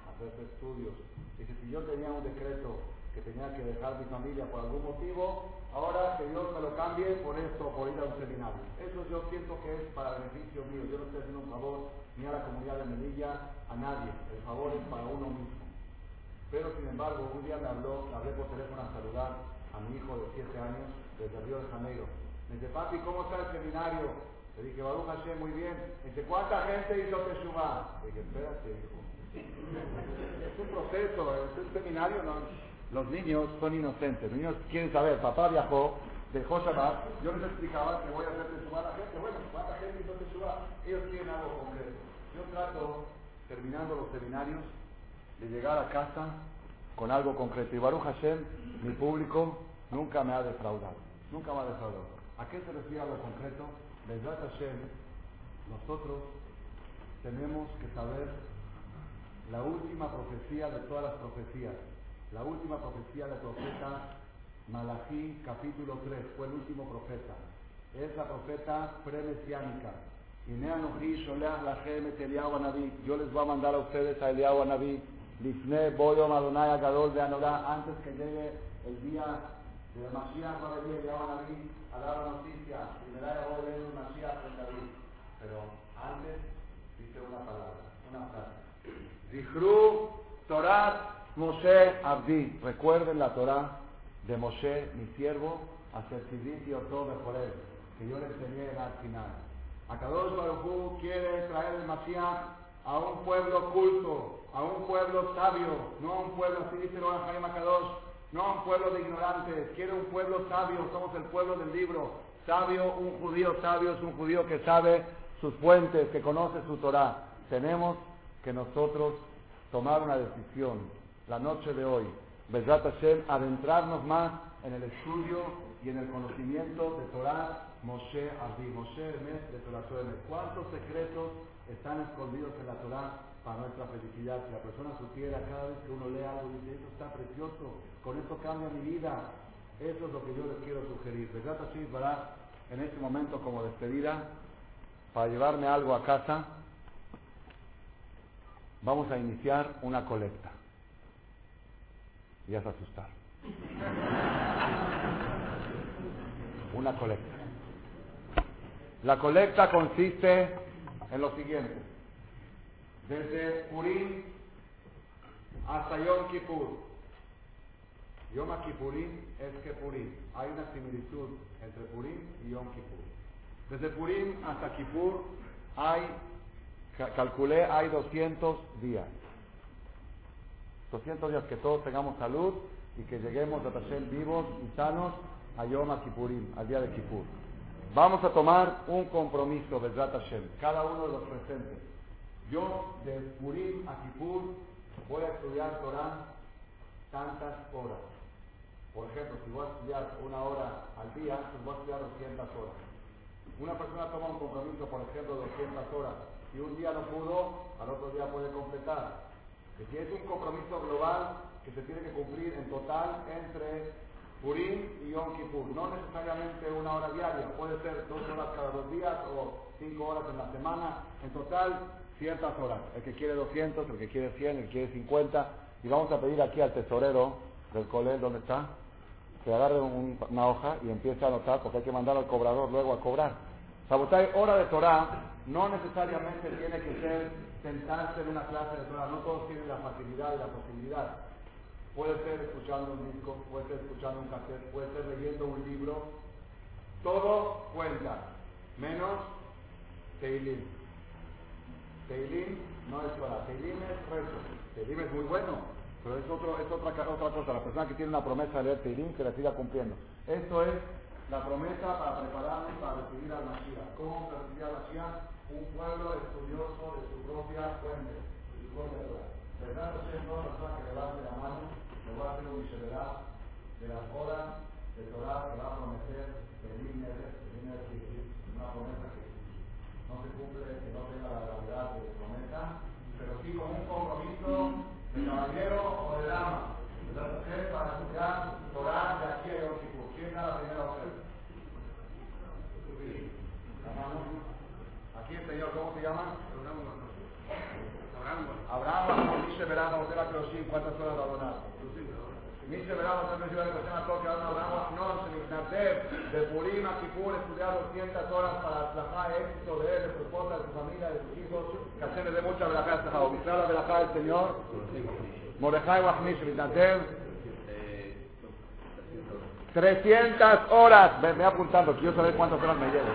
a hacerse estudios. Dice, si yo tenía un decreto que tenía que dejar mi familia por algún motivo, ahora que Dios me lo cambie por esto, por ir a un seminario. Eso yo siento que es para beneficio mío. Yo no estoy haciendo un favor ni a la comunidad de Melilla, a nadie. El favor es para uno mismo. Pero sin embargo, un día me habló, le hablé por teléfono a saludar a mi hijo de 7 años desde Río de Janeiro. Me dice, papi, ¿cómo está el seminario? Le dije, Baruch Hashem, muy bien. Me dice, ¿cuánta gente hizo Teshuvah? Le dije, espérate, hijo. Es un proceso, es un seminario, no, los niños son inocentes. Los niños quieren saber, papá viajó, dejó Shabbat, yo les explicaba que voy a hacer Teshuvah a la gente. Bueno, ¿cuánta gente hizo Teshuvah? Ellos tienen algo concreto. Yo trato, terminando los seminarios, de llegar a casa con algo concreto. Y Baruch Hashem, mi público, nunca me ha defraudado. Nunca me ha defraudado. ¿A qué se refiere algo concreto? Baruch Hashem, nosotros tenemos que saber la última profecía de todas las profecías la última profecía del profeta Malachi, capítulo 3, fue el último profeta. Es la profeta premesiánica. Yo les voy a mandar a ustedes a Eliyahu Naví, Lifne, Boyo, Madonai, Agadol de Anorá, antes que llegue el día de la Mashiach, va a venir Eliyahu Naví a dar la noticia. Primera a ver un Mashiach en David. Pero antes dice una palabra, una frase. Zihru Torah Moshe Abdi, recuerden la Torah de Moshe, mi siervo, y Otó él, que yo le enseñé en al final. Akadosh Baruj quiere traer el Mashiach a un pueblo culto, a un pueblo sabio, no a un pueblo, así dice a Jaime Akadosh, no a un pueblo de ignorantes, quiere un pueblo sabio, somos el pueblo del libro. Sabio, un judío sabio es un judío que sabe sus fuentes, que conoce su Torah. Tenemos que nosotros tomar una decisión la noche de hoy, Besat Hashem, adentrarnos más en el estudio y en el conocimiento de Torah Moshe Abdi, Moshe Emes de Torah Emes. ¿Cuántos secretos están escondidos en la Torah para nuestra felicidad? Si la persona supiera cada vez que uno lee algo, dice, esto está precioso, con esto cambia mi vida. Eso es lo que yo les quiero sugerir. Besat Hashem para en este momento como despedida, para llevarme algo a casa, vamos a iniciar una colecta ya se asustaron. Una colecta. La colecta consiste en lo siguiente. Desde Purim hasta Yom Kippur. Yom Kippurim es que Purim. Hay una similitud entre Purim y Yom Kippur. Desde Purim hasta Kippur hay, calculé, hay 200 días. 200 días que todos tengamos salud y que lleguemos a Tashem vivos y sanos a Yom Kippurim, al día de Kippur. Vamos a tomar un compromiso, Bezrat Hashem, cada uno de los presentes. Yo de Purim a Kippur voy a estudiar Torah tantas horas. Por ejemplo, si voy a estudiar una hora al día, pues voy a estudiar 200 horas. Una persona toma un compromiso, por ejemplo, de 200 horas, y un día no pudo, al otro día puede completar que es un compromiso global que se tiene que cumplir en total entre Purim y Yom Kippur. No necesariamente una hora diaria, puede ser dos horas cada dos días o cinco horas en la semana. En total, ciertas horas. El que quiere 200, el que quiere 100, el que quiere 50. Y vamos a pedir aquí al tesorero del cole, ¿dónde está? Que agarre una hoja y empiece a anotar, porque hay que mandar al cobrador luego a cobrar. Sabotai, hora de Torah, no necesariamente tiene que ser sentarse en una clase de Torah. No todos tienen la facilidad y la posibilidad. Puede ser escuchando un disco, puede ser escuchando un cassette, puede ser leyendo un libro. Todo cuenta, menos Teilim. Teilim no es Torah, Teilim es rezo. Teilim es muy bueno, pero es, otro, es otra, otra cosa. La persona que tiene una promesa de leer Teilim, que la siga cumpliendo. Esto es la promesa para prepararnos para recibir al Mashiach. ¿Cómo recibir al Mashiach? Un pueblo estudioso de su propia fuente, de su propia Torah. ¿Verdad? Entonces, toda persona que levante la mano, le voy a hacer un de las horas, de de Torah que va a prometer el líder, una promesa que no se cumple, que no tenga la gravedad de promesa, pero sí con un compromiso de caballero o de dama, de la mujer para estudiar Torah de aquí a Yom. ¿Quién da la primera mano. El señor, ¿cómo se llama? Abraham, usted la Crossing, ¿cuántas horas va a donar? A toque, ahora Abraham, no, se Nacer, de Purim a Kipur, estudiar 200 horas para trabajar éxito de él, de su esposa, de su familia, de sus hijos, que hacerle de mucha verajá a la verajá del Señor, Mordejai 300 horas, me, me apuntando, quiero saber cuántas horas me llevo.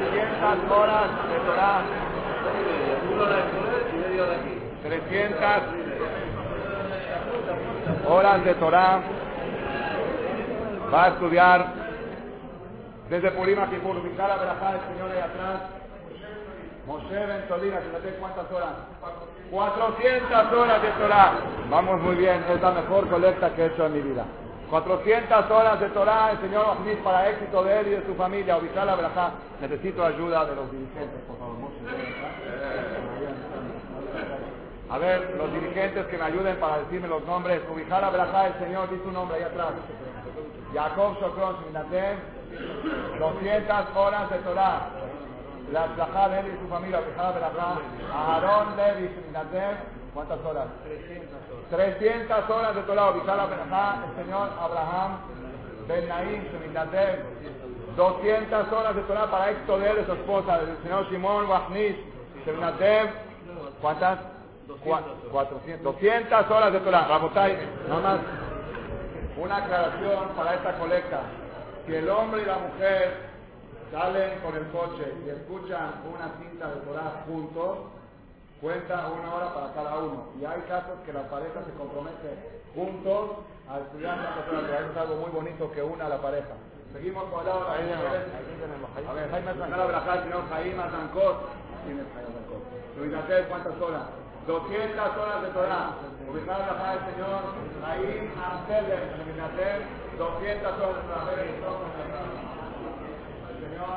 300 horas de Torah. 300 horas de Torah. Va a estudiar desde Purim a Kipur, ubicar a Berajá, el Señor ahí atrás. Moshe Bentolina, fíjate cuántas horas. 400 horas de Torah. Vamos muy bien, es la mejor colecta que he hecho en mi vida. 400 horas de Torah, el Señor Ahmid para éxito de él y de su familia. Ubicar la. Necesito ayuda de los dirigentes, por favor. A ver, los dirigentes que me ayuden para decirme los nombres. Ubicar la Berajá, el Señor, dice un nombre ahí atrás. Jacob Sokron, 200 horas de Torah. La Berajá de él y su familia. Ubicar la Berajá. Aarón Levi, ¿Cuántas horas? 300 horas de Torah, Ubicar la Berajá, el señor Abraham Ben Naim, Sheminatev. 200 horas de Torah para de él y su esposa, el señor Simón Wahnish, Sheminatev. ¿Cuántas? 400. 200 horas de Torah. Rabotay, nada más una aclaración para esta colecta. Si el hombre y la mujer salen con el coche y escuchan una cinta de Torah juntos, cuenta una hora para cada uno. Y hay casos que la pareja se compromete juntos a estudiar la Torah. Es algo muy bonito que una a la pareja. Seguimos con la hora. A ver, Jaime Zancara Brajal, señor Jaime Azancot. ¿Quién es Jaime Azancot? Luis ¿cuántas horas? 200 horas de Torah. Ubicar la del señor Jaime Amsteller, Luis 200 horas de Torah. El señor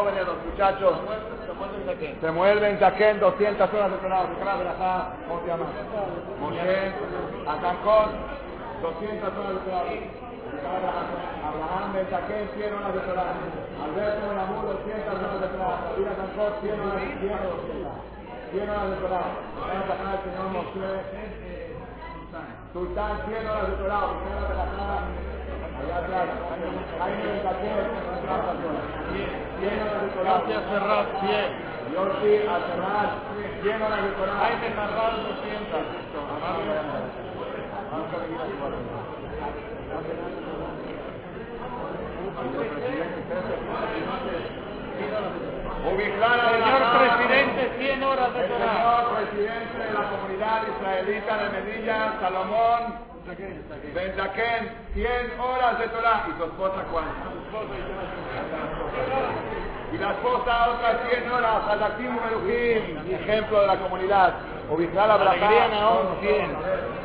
jóvenes, los muchachos. Se mueven, saquen 200 horas de Torah. ¿Cómo se llama? Moshe, Atancón, 200 horas de Torah. Abraham, Benzaquén, 100 horas de Torah. Alberto, Benamur, 200 horas de Torah. David Atancón, 100 horas de Torah. 100 horas de Torah. Vamos a sacar señor Moshe. Sultán, 100 horas de Torah. Gracias, Ferraz, 100. Yorki, a Serrat, 100 horas de Torah. Jaime Marral, 200. Ubicada de la Señor presidente, 100 horas de Torah. señor presidente de la comunidad israelita de Medilla, Salomón Benzaquén, 100 horas de Torah. ¿Y tu esposa cuántas? Y la esposa otras 100 horas, Merujín, ejemplo de la comunidad. Ubicada Naón, 100.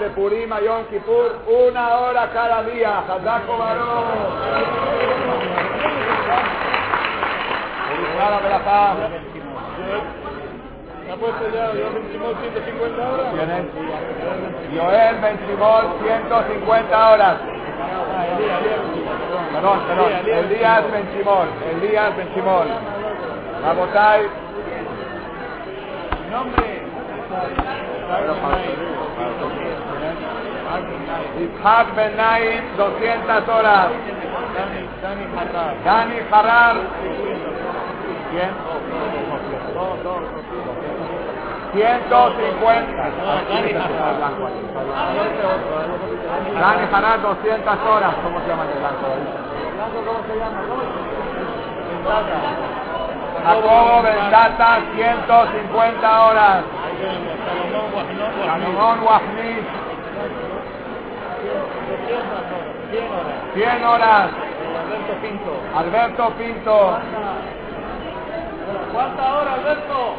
De Purim a Yom Kippur una hora cada día. Hazako Barón. Clara Belajá. ¿Se ha puesto ya Joel Benchimol 150 horas? Joel Benchimol 150 horas. Perdón, perdón. Elías Benchimol. Elías Benchimol. Rabotai. Nombre. Ishaq Ben Naim, 200 horas. Dani Harar. ¿Quién? 150. Dani Harar, 200 horas. ¿Cómo se llama el blanco? ¿Blanco cómo se llama? Jacobo Benzata, 150 horas. Salomón Wahni, 100 horas. Alberto Pinto. Alberto Pinto, ¿Cuántas horas, Alberto?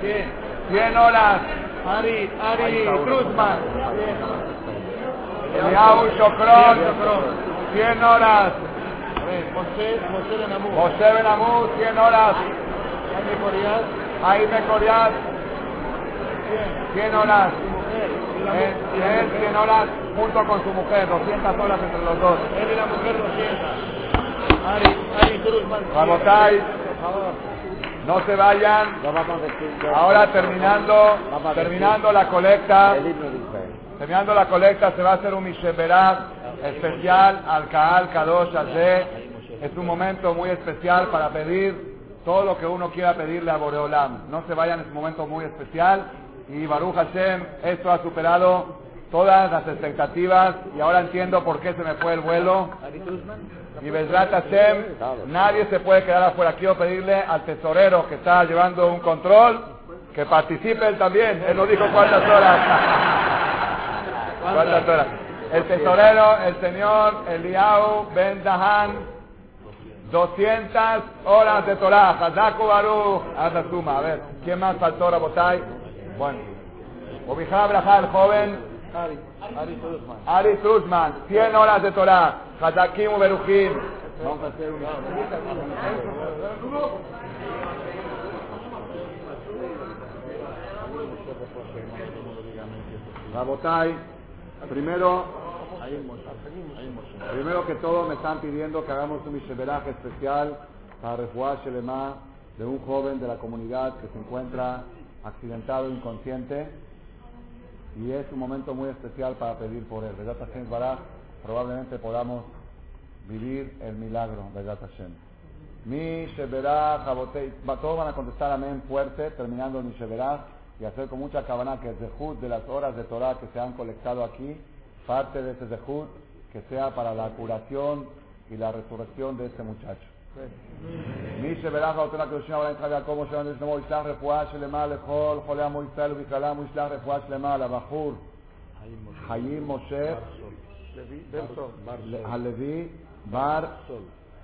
100. 100 horas. Ari, Ari Cruzman. Eliahu Shokron, 100 horas. José, José de Namur. José Benamú, 100 horas. Jaime Corias. Jaime Coriat, 100 horas. Él mujer. 100 horas junto con su mujer, 200 horas entre los dos. Él y la mujer 200. Ari, Ari Cruzman. Rabotai, no se vayan. Ahora terminando, terminando la colecta, terminando la colecta se va a hacer un Misheberach especial al Kaal Kadosh Hazeh. Es un momento muy especial para pedir todo lo que uno quiera pedirle a Boreolam. No se vayan, es un momento muy especial. Y Baruch Hashem, esto ha superado todas las expectativas y ahora entiendo por qué se me fue el vuelo. Y Bezrat Hashem, nadie se puede quedar afuera. Quiero pedirle al tesorero que está llevando un control que participe él también. Él no dijo cuántas horas. ¿Cuántas horas? El tesorero, el señor Eliau Ben Dahan, 200 horas de Torah. Hazaku Baruch, haz la suma. A ver, ¿quién más faltó, Rabotay? Bueno. Obijá Abraha, el joven Ari, Truzman, 100 horas de Torah. Hazakim Uberuchim. Vamos a hacer una. Primero, primero que todo me están pidiendo que hagamos un Misheberaje especial para Refuah Shelema de un joven de la comunidad que se encuentra accidentado, inconsciente, y es un momento muy especial para pedir por él. Vedat Hashem Baraj, probablemente podamos vivir el milagro, Vedat Hashem. Mi va- todos van a contestar amén fuerte, terminando Mi Sheberach, y hacer con mucha cabana que el Zehut de las horas de Torah que se han colectado aquí, parte de ese Zehut, que sea para la curación y la resurrección de este muchacho. מי שברך אותנו הקדושים אבל נתחל יעקב משה רבנו שלמה ישלח רפואה שלמה לכל חולי עמו ישראל ובכללם הוא ישלח רפואה שלמה לבחור. חיים משה הלוי בר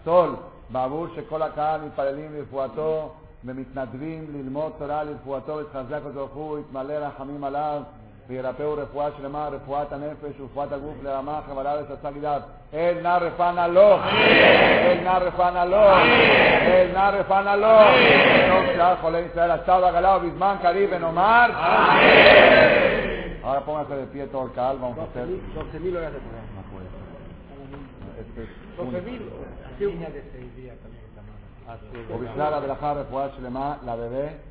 סול. בעבור שכל הקהל מתפללים לרפואתו ומתנדבים ללמוד תורה לרפואתו ויתחזק אותו ברוך הוא יתמלא רחמים עליו וירפאו רפואה שלמה, רפואת הנפש ורפואת הגוף לרמה חבל הארץ עשה גידיו. אל נא רפאנה לו, אל נא רפאנה לו, אל נא רפאנה לו. טוב שאר חולי ישראל עשה ועגלה ובזמן קריב ונאמר. Ahora póngase de pie todo el cal, vamos a hacer. 12.000 horas de Torah. No puede ser. Este es un- 12.000. Así niña de 6 días también esta mano. Obislar Abelajá Refuá Shlema, la bebé, Hayat,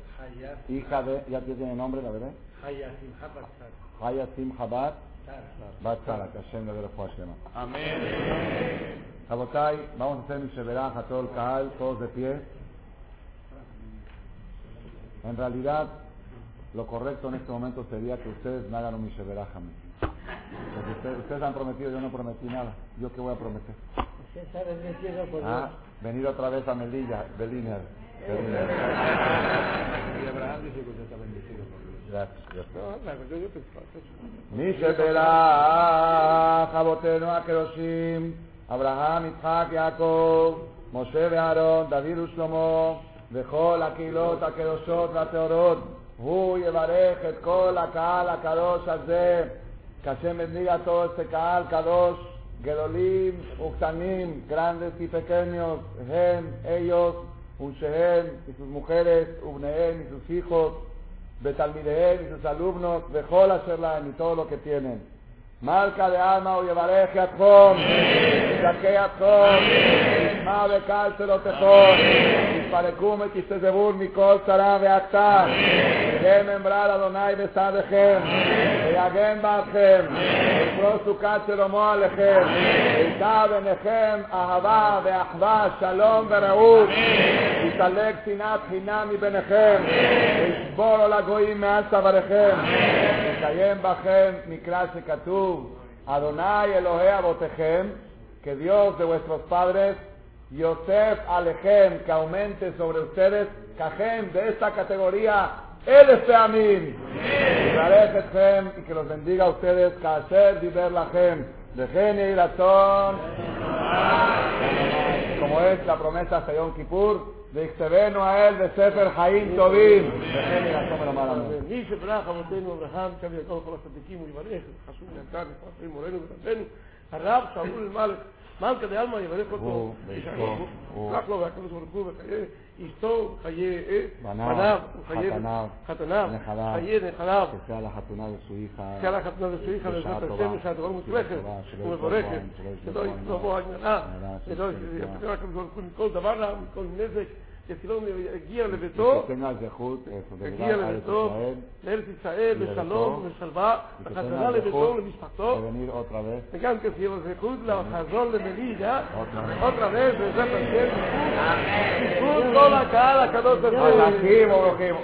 hija de, ya tiene nombre la bebé, Hayat, Simchat, Batzar. Haya Sim Chabad, Sara. Bat Sara, que Hashem le dé Shlema. Amén. Rabotai, vamos a hacer mi Sheberaj a todo el Kaal, todos de pie. En realidad, lo correcto en este momento sería que ustedes me hagan un Misheberaj a mí. Porque ustedes, ustedes han prometido, yo no prometí nada. ¿Yo qué voy a prometer? Usted sabe que empieza por Ah, venir otra vez a Melilla, Beliner. מי שברך אבותינו הקדושים, אברהם, יצחק, יעקב, משה ואהרון, דוד ושלמה, וכל הקהילות הקדושות והטהורות, הוא יברך את כל הקהל הקדוש הזה, כשם bendiga a todo este קהל קדוש, גדולים וקטנים, y pequeños, הם, ellos, Unshehem y sus mujeres, Ubnehem y sus hijos, Betalmidehem y sus alumnos, Bejol Asherlahem y todo lo que tienen. Marca de alma o llevaré Jatjón, Saque Jatjón, Isma de Cárcelo Tejón, Isparecum et Istezebur Mikol Sará Beactá, Dejen membrar de Besadejem, ויגן בעדכם, ויפרוס סוכת שלמה עליכם, ויטע ביניכם אהבה ואחווה, שלום ורעות, יסלק שנאת חינם מביניכם, וישבור על הגויים מעל צוואריכם, יקיים בכם מקרא שכתוב, Adonai Elohe Abotechem, que Dios de vuestros padres, Yosef Alechem, que aumente sobre ustedes, Kajem, de esta categoría, Él es Amin. y que los bendiga a ustedes, Kasher Diber Lachem, de Geni y Razón, como es la promesa de Yom Kippur, de Ixtebenu a él de Sefer Haim Tovim, de Geni y Razón, me lo מי שברך אבותינו אברהם, קו ידו כל הצדיקים ויברך, חשוב יקר, נפרסים מורנו ורבנו, הרב שאול למלך, מלכה דעלמא יברך אותו, הוא, ואשתו, הוא. ישלח לו והקדוש ברוך הוא וחיי אשתו, חיי אה, בניו, חתניו, חיי נחליו. תצא לחתונה ושואיך. תצא לחתונה ושואיך, בעזרת השם, שהדבר מוצלחת ומבורכת. שלא יסתובבו הגננה, שלא יפתח לא מכל דבר, מכל נזק. כשפילון הגיע לביתו, הגיע לביתו, לארץ ישראל, בשלום, בשלווה, בחזרה לביתו ולמשפחתו, וגם כפיר הזכות לחזור למליגה, עוד רבש, בעזרת השם, בזכות כל הקהל הקדוש ברוך הוא. חזקים וברוכים.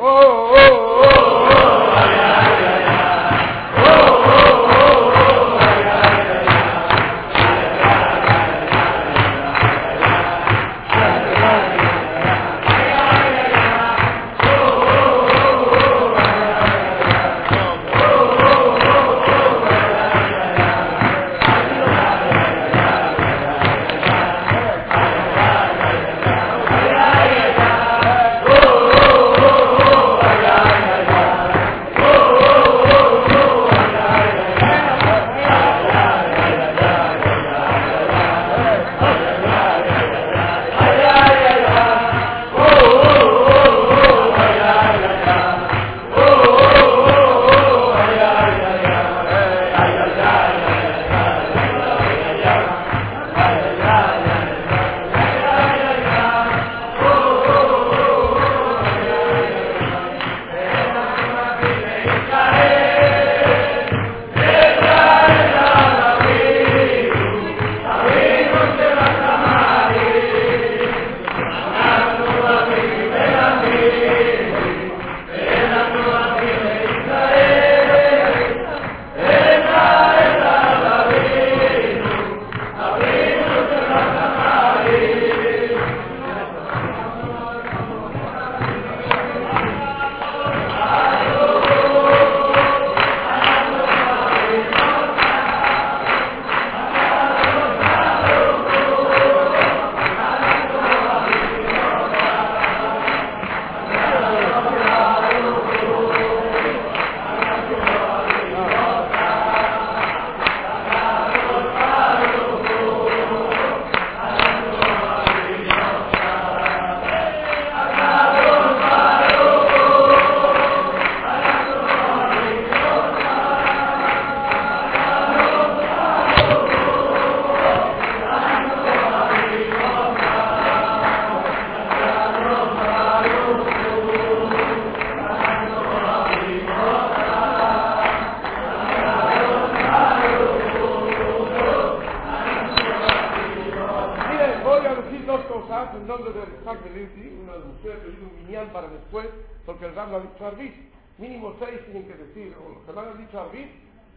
Dicho Arbit,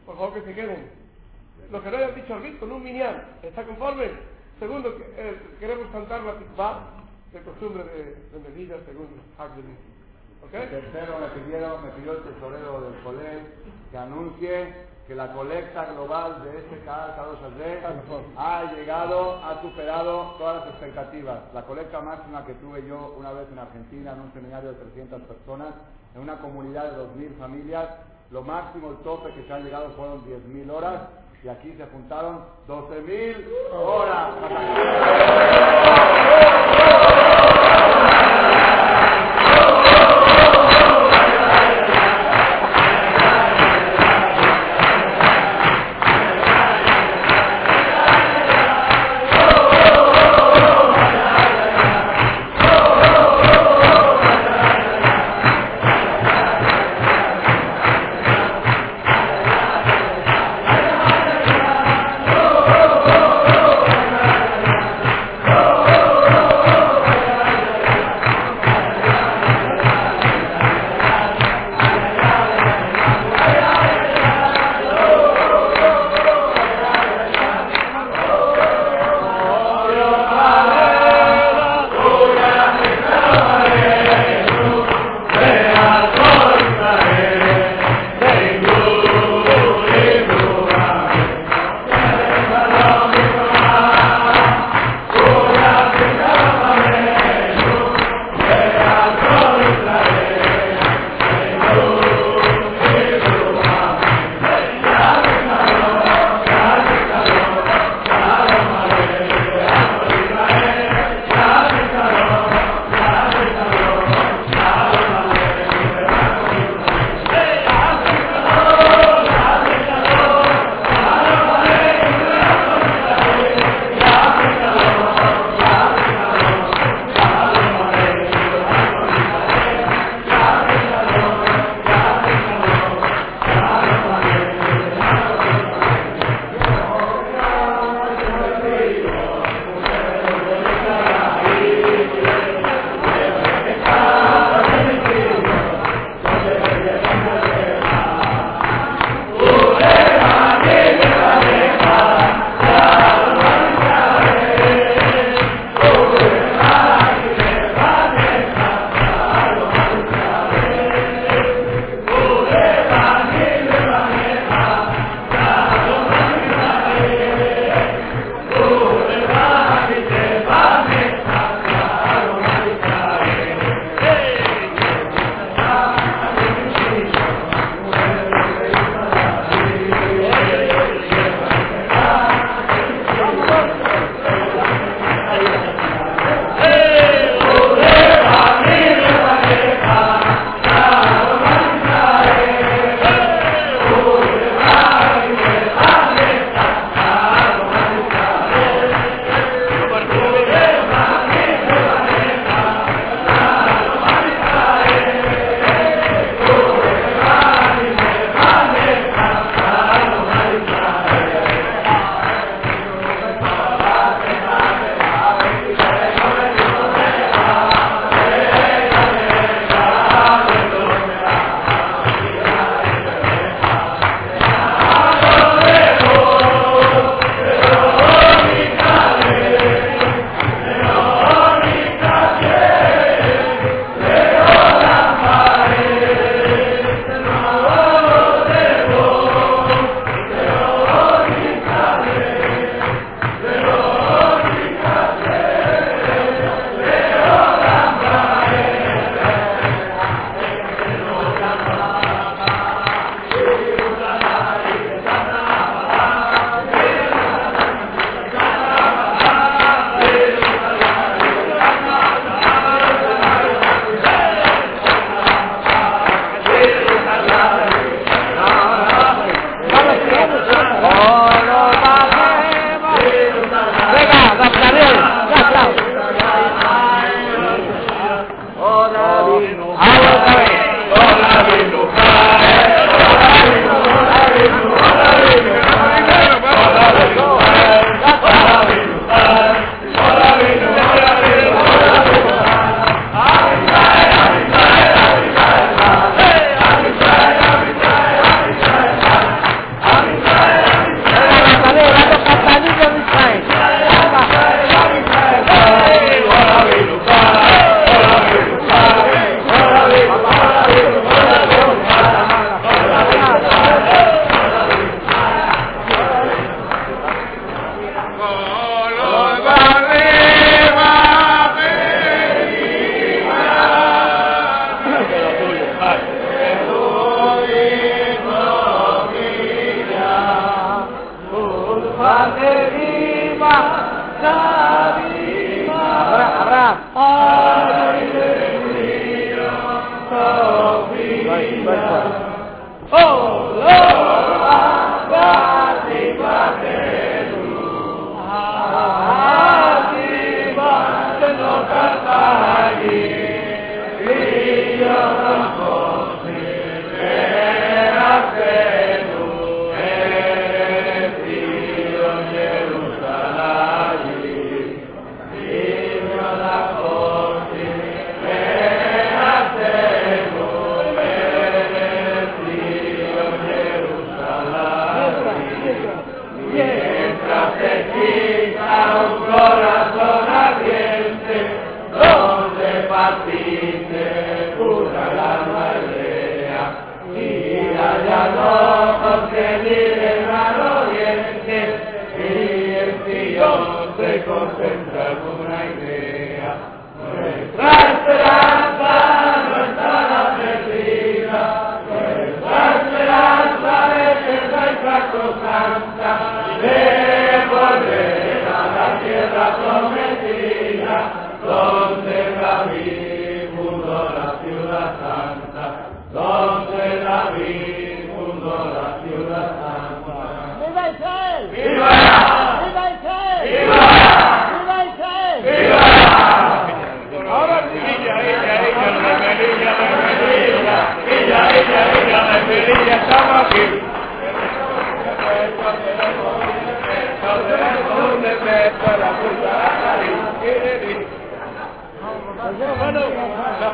por favor que se queden. Los que no hayan dicho Arbit con un minián, ¿está conforme? Segundo, eh, queremos cantar la tikvah, de costumbre de, de medida según Hagrid. ¿Ok? Tercero, me pidieron, me pidió el tesorero del colegio que anuncie que la colecta global de este canal Carlos Andrés ha llegado, ha superado todas las expectativas. La colecta máxima que tuve yo una vez en Argentina, en un seminario de 300 personas, en una comunidad de 2.000 familias, lo máximo, el tope que se ha llegado fueron 10.000 horas y aquí se juntaron 12.000 horas.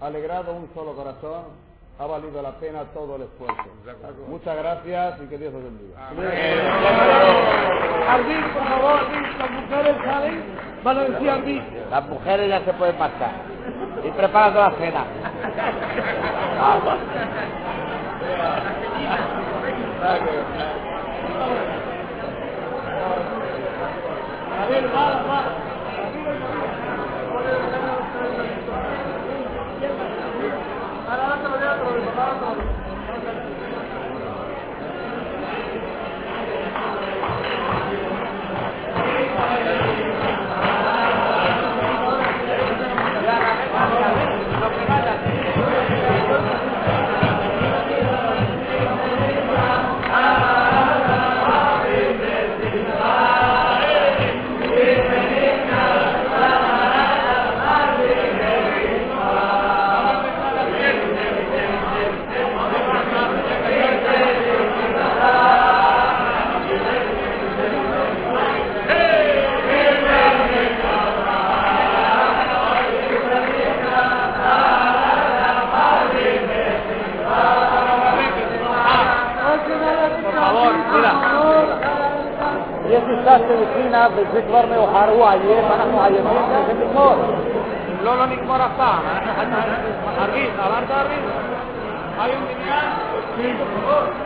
alegrado un solo corazón, ha valido la pena todo el esfuerzo. Muchas gracias y que Dios os bendiga. por favor, las mujeres salen, van a decir Las mujeres ya se pueden marchar y preparando la cena. A ver, va, va. Arguaye, eh, para ¿no? ¿Qué es mejor? Lo por acá. Arriba, abarca. Hay un dinero.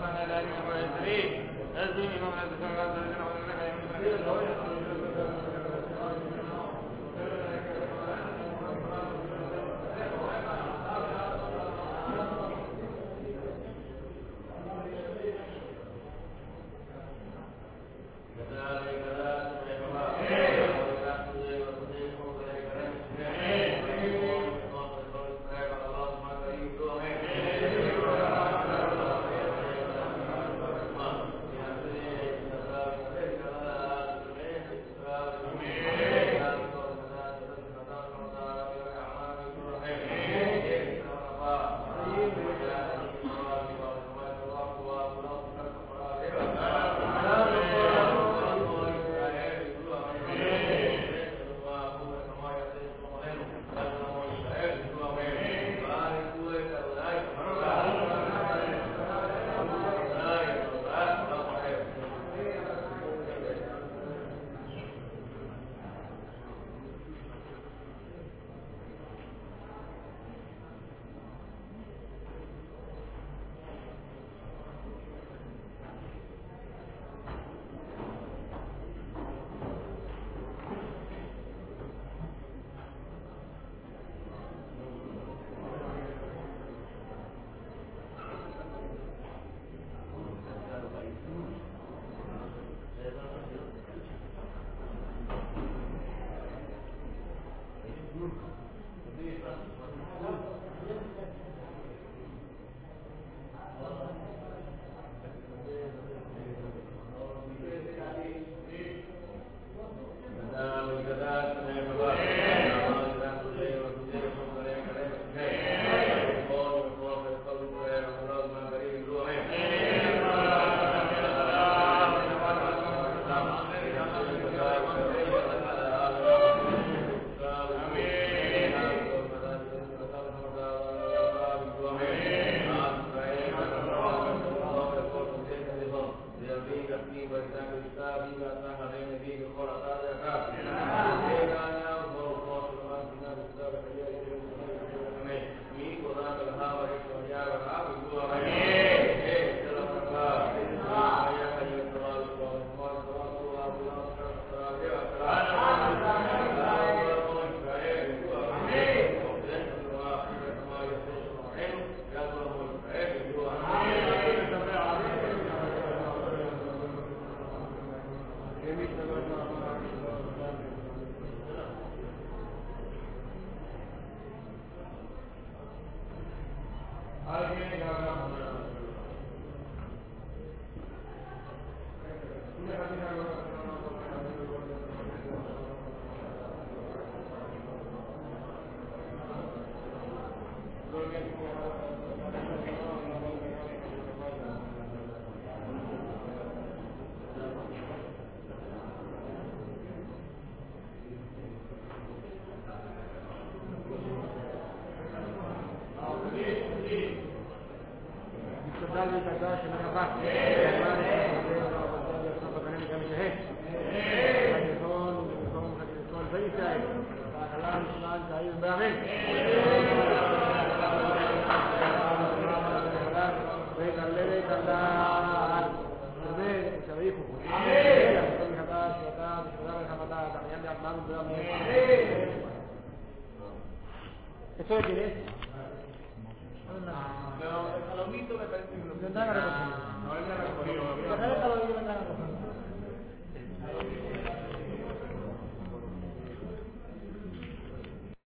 سنة لا يمكن أن يسري أزمي من أزمي من أزمي من